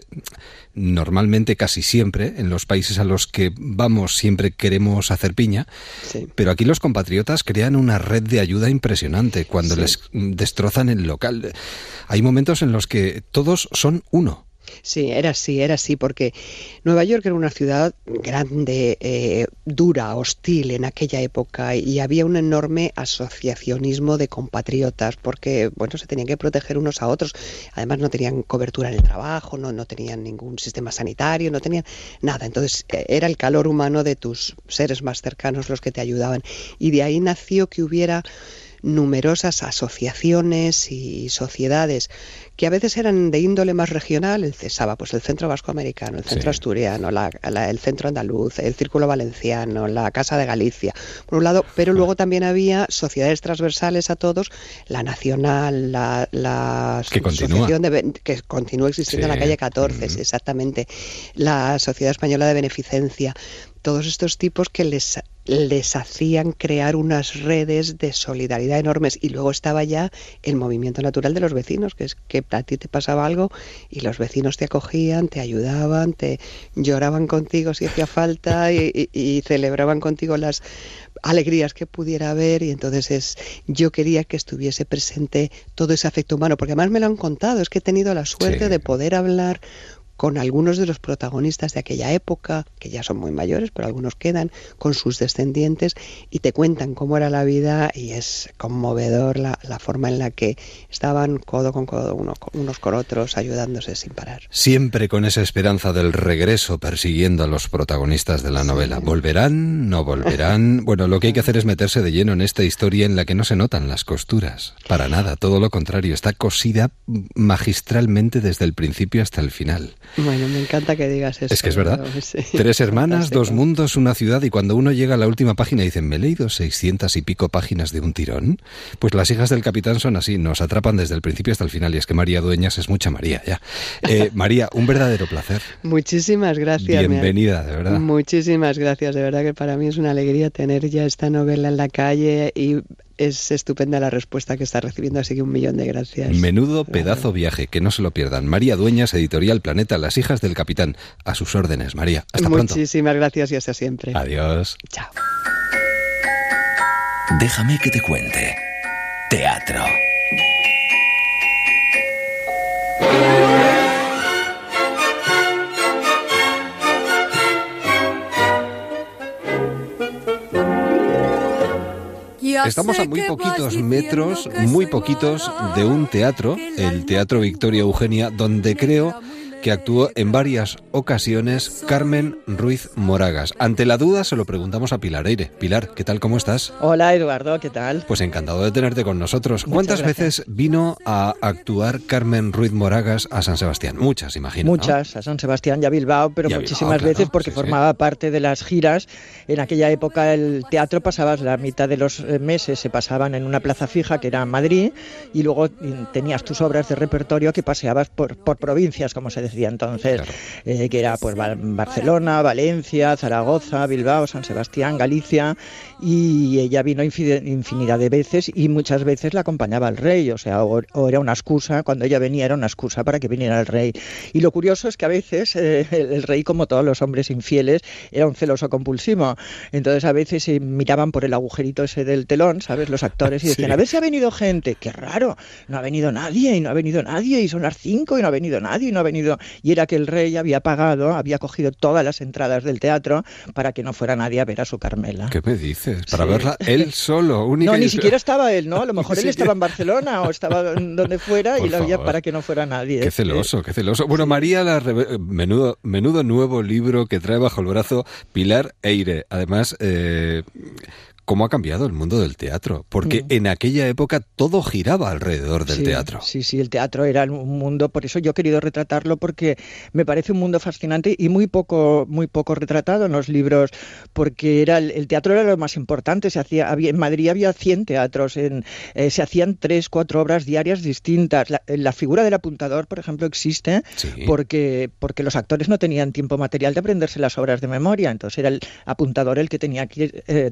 normalmente casi siempre en los países a los que vamos siempre queremos hacer piña, pero aquí los compatriotas crean una red de ayuda impresionante cuando les destrozan el local. Hay momentos en los que todos son uno. Sí, era así, era así, porque Nueva York era una ciudad grande, eh, dura, hostil en aquella época y había un enorme asociacionismo de compatriotas porque, bueno, se tenían que proteger unos a otros. Además no tenían cobertura en el trabajo, no, no tenían ningún sistema sanitario, no tenían nada. Entonces eh, era el calor humano de tus seres más cercanos los que te ayudaban. Y de ahí nació que hubiera numerosas asociaciones y sociedades que a veces eran de índole más regional, el CESABA, pues el Centro Vasco Americano, el Centro Asturiano, el Centro Andaluz, el Círculo Valenciano, la Casa de Galicia, por un lado, pero luego también había sociedades transversales a todos, la Nacional, la, que Asociación de, que continúa existiendo en la calle 14, exactamente, la Sociedad Española de Beneficencia, todos estos tipos que les les hacían crear unas redes de solidaridad enormes. Y luego estaba ya el movimiento natural de los vecinos, que es que a ti te pasaba algo y los vecinos te acogían, te ayudaban, te lloraban contigo si hacía falta y, celebraban contigo las alegrías que pudiera haber. Y entonces es, yo quería que estuviese presente todo ese afecto humano, porque además me lo han contado, es que he tenido la suerte de poder hablar con algunos de los protagonistas de aquella época, que ya son muy mayores, pero algunos quedan, con sus descendientes, y te cuentan cómo era la vida y es conmovedor la, forma en la que estaban codo con codo unos con otros, ayudándose sin parar. Siempre con esa esperanza del regreso persiguiendo a los protagonistas de la novela. ¿Volverán? ¿No volverán? bueno, lo que hay que hacer es meterse de lleno en esta historia en la que no se notan las costuras. Para nada, todo lo contrario, está cosida magistralmente desde el principio hasta el final. Bueno, me encanta que digas eso. Es que es verdad. Tres hermanas, dos mundos, una ciudad, y cuando uno llega a la última página y dicen, ¿me he leído seiscientas y pico páginas de un tirón? Pues las hijas del capitán son así, nos atrapan desde el principio hasta el final, y es que María Dueñas es mucha María, ya. Eh, María, un verdadero placer. Muchísimas gracias. Bienvenida, de verdad. Muchísimas gracias, de verdad que para mí es una alegría tener ya esta novela en la calle y es estupenda la respuesta que está recibiendo, así que un millón de gracias. Menudo pedazo viaje, que no se lo pierdan. María Dueñas, Editorial Planeta, Las hijas del capitán. A sus órdenes, María. Hasta pronto. Muchísimas gracias y hasta siempre. Adiós. Chao. Déjame que te cuente. Teatro. Estamos a muy poquitos metros, muy poquitos de un teatro, el Teatro Victoria Eugenia, donde creo que actuó en varias ocasiones Carmen Ruiz Moragas. Ante la duda se lo preguntamos a Pilar Eire. Pilar, ¿qué tal? ¿Cómo estás? Hola Eduardo, ¿qué tal? Pues encantado de tenerte con nosotros. ¿Cuántas veces vino a actuar Carmen Ruiz Moragas a San Sebastián? Muchas, imagino. Muchas, a San Sebastián y a Bilbao, pero muchísimas veces porque formaba parte de las giras. En aquella época el teatro pasaba la mitad de los eh, meses, se pasaban en una plaza fija que era Madrid y luego mm, tenías tus obras de repertorio que paseabas por, por provincias, como se decía decía entonces, eh, que era pues Barcelona, Valencia, Zaragoza, Bilbao, San Sebastián, Galicia, y ella vino infinidad de veces y muchas veces la acompañaba el rey, o sea, o, era una excusa, cuando ella venía era una excusa para que viniera el rey. Y lo curioso es que a veces eh, el, rey, como todos los hombres infieles, era un celoso compulsivo. Entonces a veces se miraban por el agujerito ese del telón, ¿sabes? Los actores y decían, a ver si ha venido gente, qué raro, no ha venido nadie y no ha venido nadie y son las cinco y no ha venido nadie y no ha venido y era que el rey había pagado, había cogido todas las entradas del teatro para que no fuera nadie a ver a su Carmela. ¿Qué me dices? Para verla él solo, única No, ni siquiera estaba él, ¿no? A lo mejor él estaba en Barcelona o estaba donde fuera y lo había para que no fuera nadie. Qué celoso, qué celoso. Bueno, María, la menudo, menudo nuevo libro que trae bajo el brazo Pilar Eire. Además, eh, cómo ha cambiado el mundo del teatro, porque mm. en aquella época todo giraba alrededor del teatro. Sí, sí, el teatro era un mundo, por eso yo he querido retratarlo porque me parece un mundo fascinante y muy poco, muy poco retratado en los libros, porque era el, teatro era lo más importante. Se hacía, había, en Madrid había 100 teatros, en, eh, se hacían tres, cuatro obras diarias distintas. La, figura del apuntador, por ejemplo, existe porque, porque los actores no tenían tiempo material de aprenderse las obras de memoria, entonces era el apuntador el que tenía que ir eh,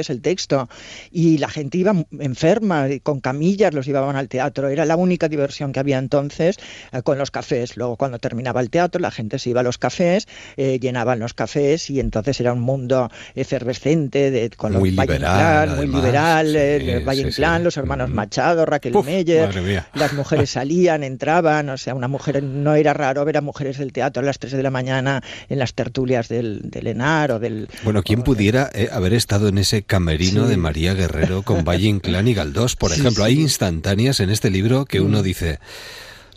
cantándoles el texto. Y la gente iba enferma, con camillas los llevaban al teatro. Era la única diversión que había entonces eh, con los cafés. Luego, cuando terminaba el teatro, la gente se iba a los cafés, eh, llenaban los cafés y entonces era un mundo efervescente de, con muy los liberal, muy liberal, eh, Valle Inclán, los hermanos Machado, Raquel Meyer. Las mujeres salían, entraban, o sea, una mujer no era raro ver a mujeres del teatro a las 3 de la mañana en las tertulias del, del ENAR o del... Bueno, ¿quién pudiera haber estado en ese camerino de María Guerrero con Valle Inclán y Galdós, por ejemplo. Hay instantáneas en este libro que uno mm. dice,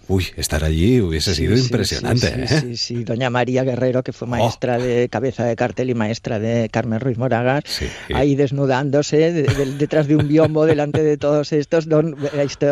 Uy, estar allí hubiese sido impresionante. Sí, ¿eh? sí, sí, doña María Guerrero, que fue maestra oh. de cabeza de cartel y maestra de Carmen Ruiz Moragas, ahí desnudándose detrás de un biombo delante de todos estos. Don, este,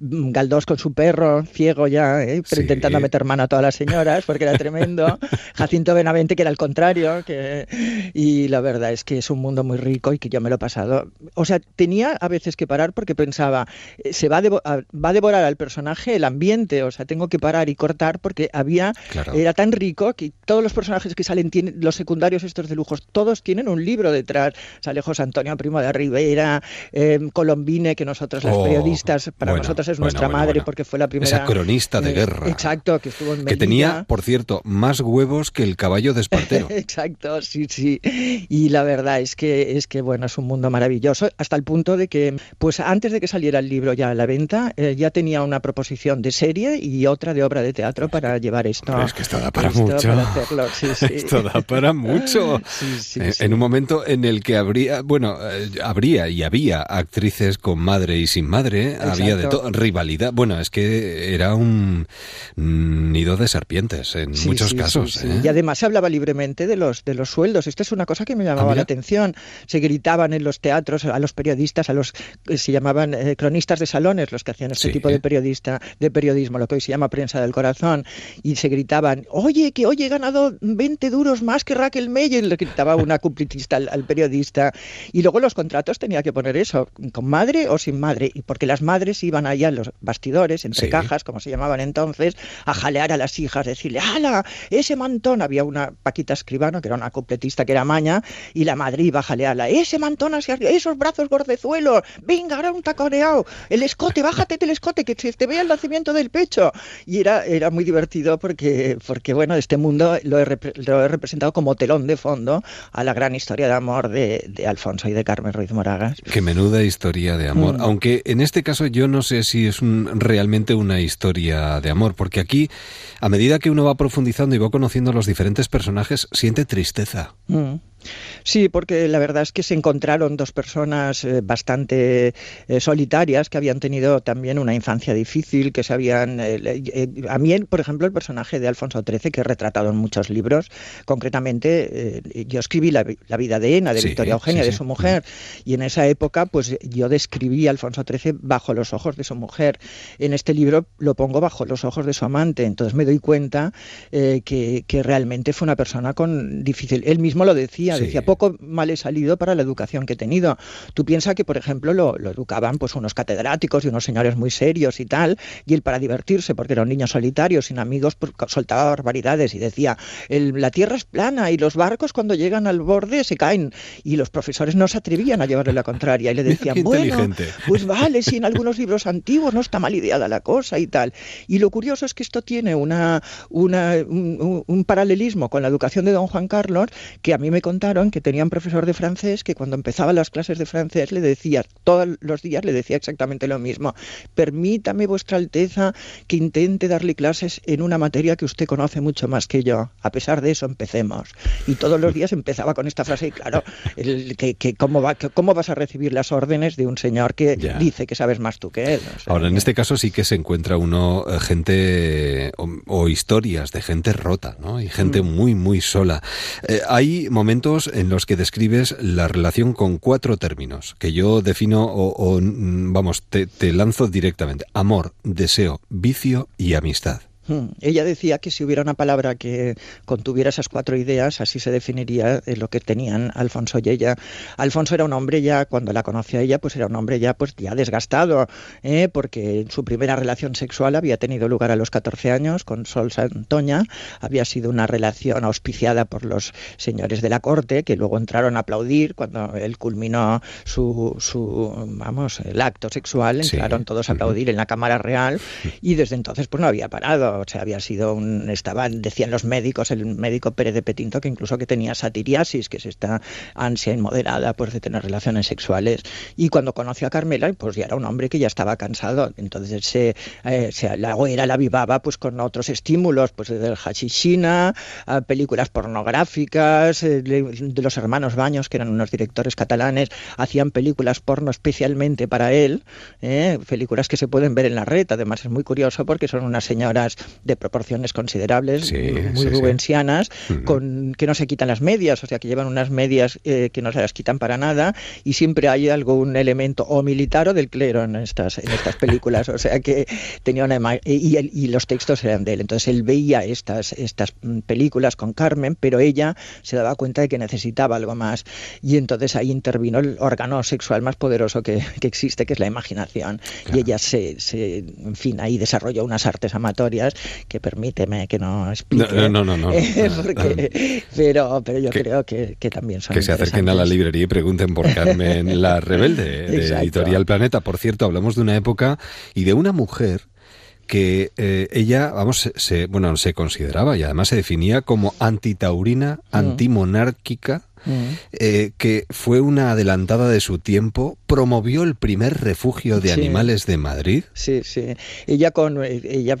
Galdós con su perro, ciego ya, ¿eh? pero intentando meter mano a todas las señoras, porque era tremendo. Jacinto Benavente, que era el contrario. Que... Y la verdad es que es un mundo muy rico y que yo me lo he pasado. O sea, tenía a veces que parar porque pensaba, eh, se va va a devorar al personaje el ambiente o sea, tengo que parar y cortar porque había, era tan rico que todos los personajes que salen, tienen, los secundarios estos de lujos, todos tienen un libro detrás. Sale José Antonio Primo de Rivera, eh, Colombine, que nosotros las oh, periodistas, para nosotros es nuestra madre porque fue la primera... Esa cronista de eh, guerra. Exacto, que estuvo en Que tenía, por cierto, más huevos que el caballo de Espartero. exacto, sí, sí. Y la verdad es que, es que, bueno, es un mundo maravilloso, hasta el punto de que, pues antes de que saliera el libro ya a la venta, eh, ya tenía una proposición de serie y otra de obra de teatro para llevar esto. es que esto da para mucho. Esto da para mucho. en, un momento en el que habría, bueno, eh, habría y había actrices con madre y sin madre, había de todo, rivalidad. Bueno, es que era un nido de serpientes en muchos casos. ¿eh? Y además se hablaba libremente de los, de los sueldos. Esto es una cosa que me llamaba ah, la atención. Se gritaban en los teatros a los periodistas, a los que se llamaban cronistas de salones, los que hacían este tipo de periodista, de lo que hoy se llama prensa del corazón, y se gritaban, oye, que hoy he ganado 20 duros más que Raquel Meyer, le gritaba una cumplitista al, periodista. Y luego los contratos tenía que poner eso, con madre o sin madre, y porque las madres iban allá en los bastidores, entre cajas, como se llamaban entonces, a jalear a las hijas, decirle, ¡hala! Ese mantón, había una Paquita Escribano, que era una cupletista que era maña, y la madre iba a jalearla, ese mantón hacia arriba, esos brazos gordezuelos, venga, ahora un taconeado, el escote, bájate del escote, que se te vea el nacimiento del pecho. Y era, era muy divertido porque, porque bueno, este mundo lo he, lo he representado como telón de fondo a la gran historia de amor de, de Alfonso y de Carmen Ruiz Moragas. Qué menuda historia de amor. Mm. Aunque en este caso yo no sé si es un, realmente una historia de amor, porque aquí, a medida que uno va profundizando y va conociendo a los diferentes personajes, siente tristeza. Mm. Sí, porque la verdad es que se encontraron dos personas eh, bastante eh, solitarias que habían tenido también una infancia difícil, que se habían... Eh, a mí, por ejemplo, el personaje de Alfonso XIII, que he retratado en muchos libros, concretamente yo escribí la, vida de Ena, de Victoria Eugenia, de su mujer, y en esa época pues yo describí a Alfonso XIII bajo los ojos de su mujer. En este libro lo pongo bajo los ojos de su amante, entonces me doy cuenta que, que realmente fue una persona con difícil... Él mismo lo decía, decía, poco mal he salido para la educación que he tenido. Tú piensas que, por ejemplo, lo, educaban pues unos catedráticos y unos señores muy serios y tal, y él para divertirse, porque era un niño solitario, sin amigos, pues, soltaba barbaridades y decía, la tierra es plana y los barcos cuando llegan al borde se caen. Y los profesores no se atrevían a llevarle la contraria y le decían, bueno, pues vale, si en algunos libros antiguos no está mal ideada la cosa y tal. Y lo curioso es que esto tiene una, una un, un paralelismo con la educación de don Juan Carlos, que a mí me contaron que tenía un profesor de francés que cuando empezaba las clases de francés le decía, todos los días le decía exactamente lo mismo, permítame vuestra Alteza que intente darle clases en una materia que usted conoce mucho más que yo. A pesar de eso, empecemos. Y todos los días empezaba con esta frase y claro, el, que, ¿cómo, va, ¿cómo vas a recibir las órdenes de un señor que dice que sabes más tú que él? Ahora, en este caso sí que se encuentra uno eh, gente o, historias de gente rota, ¿no? Y gente mm. muy, muy sola. Eh, hay momentos en los que describes la relación con cuatro términos, que yo defino o, mm, vamos, te lanzo directamente. Amor, deseo, vicio y amistad. Hmm. Ella decía que si hubiera una palabra que contuviera esas cuatro ideas, así se definiría eh, lo que tenían Alfonso y ella. Alfonso era un hombre ya, cuando la conoció a ella, pues era un hombre ya, pues ya desgastado, ¿eh? porque su primera relación sexual había tenido lugar a los 14 años con Sol Santoña, había sido una relación auspiciada por los señores de la corte, que luego entraron a aplaudir cuando él culminó su, su vamos, el acto sexual, entraron todos a aplaudir en la Cámara Real y desde entonces pues no había parado o sea, había sido un, estaban, decían los médicos, el médico Pérez de Petinto, que incluso que tenía satiriasis, que es esta ansia inmoderada pues, de tener relaciones sexuales. Y cuando conoció a Carmela, pues ya era un hombre que ya estaba cansado, entonces se, eh, se la hoguera la avivaba pues con otros estímulos, pues desde el hachishina, a películas pornográficas, eh, de los hermanos Baños, que eran unos directores catalanes, hacían películas porno especialmente para él, eh, películas que se pueden ver en la red, además es muy curioso porque son unas señoras de proporciones considerables, muy rubensianas, con, que no se quitan las medias, o sea, que llevan unas medias eh, que no se las quitan para nada, y siempre hay algún elemento o militar o del clero en estas, en estas películas, o sea que tenía una y, y los textos eran de él. Entonces él veía estas, estas películas con Carmen, pero ella se daba cuenta de que necesitaba algo más, y entonces ahí intervino el órgano sexual más poderoso que, que existe, que es la imaginación, y ella se, se, en fin, ahí desarrolló unas artes amatorias que permíteme que no explique. No, no, no. pero, pero yo creo que, también son Que se acerquen a la librería y pregunten por Carmen la Rebelde, de Editorial Planeta. Por cierto, hablamos de una época y de una mujer que eh, ella, vamos, se, bueno, se consideraba y además se definía como antitaurina, mm. antimonárquica, eh, que fue una adelantada de su tiempo, promovió el primer refugio de animales de Madrid. Sí, sí. Ella, con, ella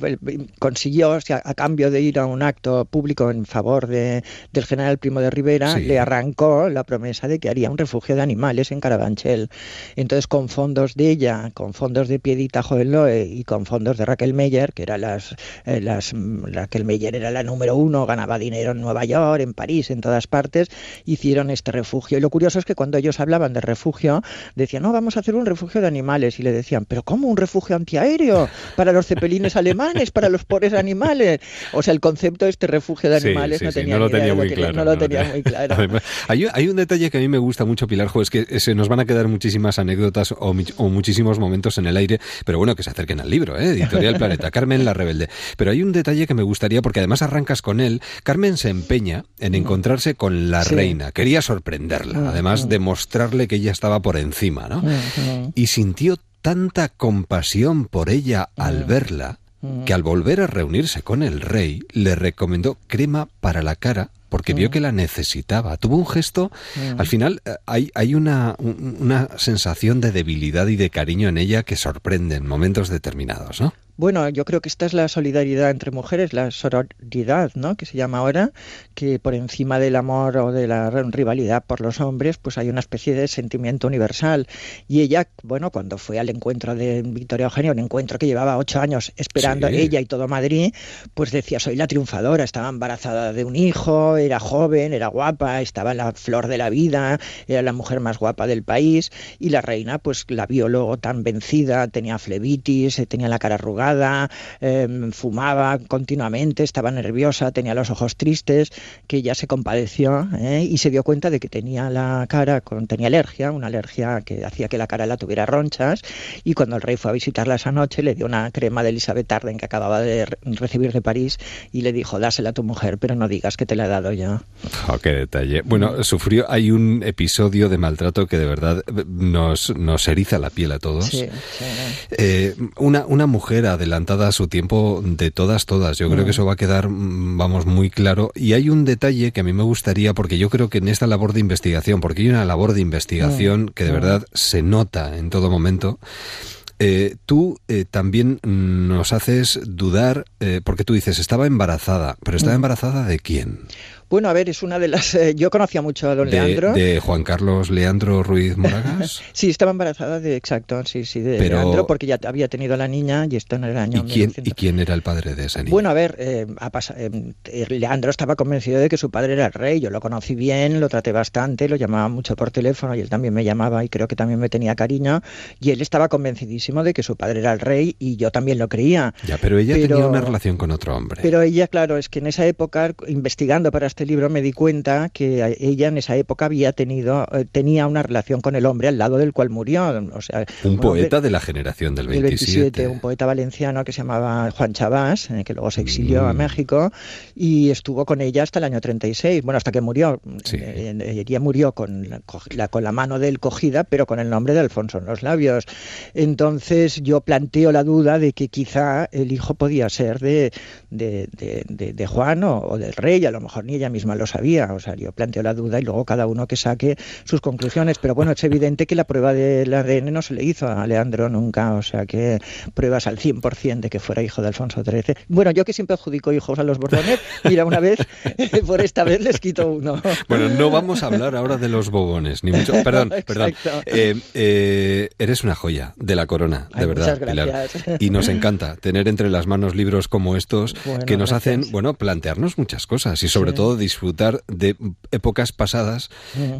consiguió, a cambio de ir a un acto público en favor de, del general Primo de Rivera, le arrancó la promesa de que haría un refugio de animales en Carabanchel. Entonces, con fondos de ella, con fondos de Piedita Joeloe y con fondos de Raquel Meyer, que era las, eh, las Raquel Meyer era la número uno, ganaba dinero en Nueva York, en París, en todas partes, hicieron este refugio. Y lo curioso es que cuando ellos hablaban de refugio, decían, no, vamos a hacer un refugio de animales. Y le decían, pero ¿cómo un refugio antiaéreo? Para los cepelines alemanes, para los pobres animales. O sea, el concepto de este refugio de animales no, tenía lo tenía muy claro. No lo tenía muy claro. hay, un detalle que a mí me gusta mucho, Pilar, es que se nos van a quedar muchísimas anécdotas o, muchísimos momentos en el aire, pero bueno, que se acerquen al libro, ¿eh? Editorial Planeta, Carmen la Rebelde. Pero hay un detalle que me gustaría, porque además arrancas con él, Carmen se empeña en encontrarse con la reina, quería sorprenderla, además de mostrarle que ella estaba por encima, ¿no? Y sintió tanta compasión por ella al verla que al volver a reunirse con el rey le recomendó crema para la cara porque vio que la necesitaba. Tuvo un gesto, al final eh, hay, hay una, una sensación de debilidad y de cariño en ella que sorprende en momentos determinados, ¿no? Bueno, yo creo que esta es la solidaridad entre mujeres, la sororidad, ¿no? Que se llama ahora, que por encima del amor o de la rivalidad por los hombres, pues hay una especie de sentimiento universal. Y ella, bueno, cuando fue al encuentro de Victoria Eugenia, un encuentro que llevaba ocho años esperando ella y todo Madrid, pues decía, soy la triunfadora, estaba embarazada de un hijo, era joven, era guapa, estaba en la flor de la vida, era la mujer más guapa del país, y la reina, pues la vio luego tan vencida, tenía flebitis, tenía la cara arrugada Em, fumaba continuamente, estaba nerviosa, tenía los ojos tristes, que ya se compadeció ¿eh? y se dio cuenta de que tenía la cara, tenía alergia, una alergia que hacía que la cara la tuviera ronchas y cuando el rey fue a visitarla esa noche le dio una crema de Elizabeth Arden que acababa de recibir de París y le dijo, dásela a tu mujer, pero no digas que te la he dado yo. Oh, qué detalle. Bueno, sufrió, hay un episodio de maltrato que de verdad nos, nos eriza la piel a todos. Eh, una, una mujer adelantada a su tiempo de todas, todas. Yo creo que mm. eso va a quedar, mm, vamos, muy claro. Y hay un detalle que a mí me gustaría, porque yo creo que en esta labor de investigación, porque hay una labor de investigación mm. que de verdad se nota en todo momento, eh, tú eh, también nos haces dudar, eh, porque tú dices, estaba embarazada, pero ¿estaba embarazada de quién? Bueno, a ver, es una de las... Eh, yo conocía mucho a don Leandro. ¿De Juan Carlos Leandro Ruiz Moragas? sí, estaba embarazada de, exacto, sí, sí, de Leandro, porque ya había tenido a la niña y esto en el año ¿Y quién, ¿Y quién era el padre de esa niña? Bueno, a ver, eh, eh, Leandro estaba convencido de que su padre era el rey, yo lo conocí bien, lo traté bastante, lo llamaba mucho por teléfono y él también me llamaba y creo que también me tenía cariño y él estaba convencidísimo de que su padre era el rey y yo también lo creía. Ya, pero ella tenía una relación con otro hombre. Pero ella, claro, es que en esa época, investigando para este libro, me di cuenta que ella en esa época había tenido, eh, tenía una relación con el hombre al lado del cual murió. O sea, un poeta de la generación del 27. Un poeta valenciano que se llamaba Juan Chabás, eh, que luego se exilió a mm. México y estuvo con ella hasta el año 36, bueno, hasta que murió. Eh, ella murió con la, con la mano de él cogida, pero con el nombre de Alfonso en los labios. Entonces yo planteo la duda de que quizá el hijo podía ser de, de, de, Juan o, del rey, a lo mejor ni ella misma lo sabía. O sea, yo planteo la duda y luego cada uno que saque sus conclusiones. Pero bueno, es evidente que la prueba del ADN no se le hizo a Leandro nunca. O sea, que pruebas al 100% de que fuera hijo de Alfonso XIII. Bueno, yo que siempre adjudico hijos a los Borbones, mira, una vez, por esta vez les quito uno. Bueno, no vamos a hablar ahora de los Bobones, ni mucho. Perdón, perdón. Eh, eh, eres una joya de la corona, de verdad, Pilar. Y nos encanta tener entre las manos libros como estos que nos hacen, bueno, plantearnos muchas cosas y sobre todo disfrutar de épocas pasadas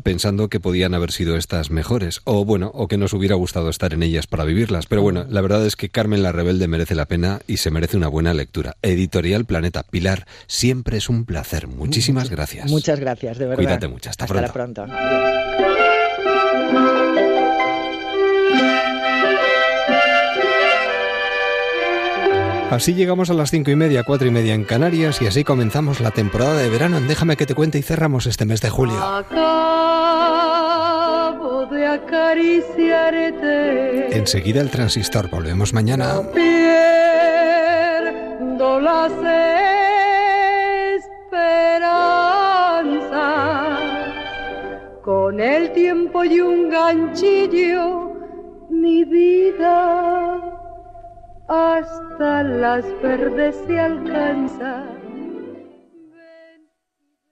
pensando que podían haber sido estas mejores o bueno, o que nos hubiera gustado estar en ellas para vivirlas. Pero bueno, la verdad es que Carmen la Rebelde merece la pena y se merece una buena lectura. Editorial Planeta. Pilar, siempre es un placer. Muchísimas gracias. Muchas gracias, de verdad. Cuídate mucho. Hasta, Hasta pronto. pronto. Así llegamos a las cinco y media, cuatro y media en Canarias y así comenzamos la temporada de verano en Déjame que te cuente y cerramos este mes de julio. Acabo de acariciarte. Enseguida el transistor, volvemos mañana. pierdo las esperanzas. Con el tiempo y un ganchillo, mi vida hasta las verdes se alcanza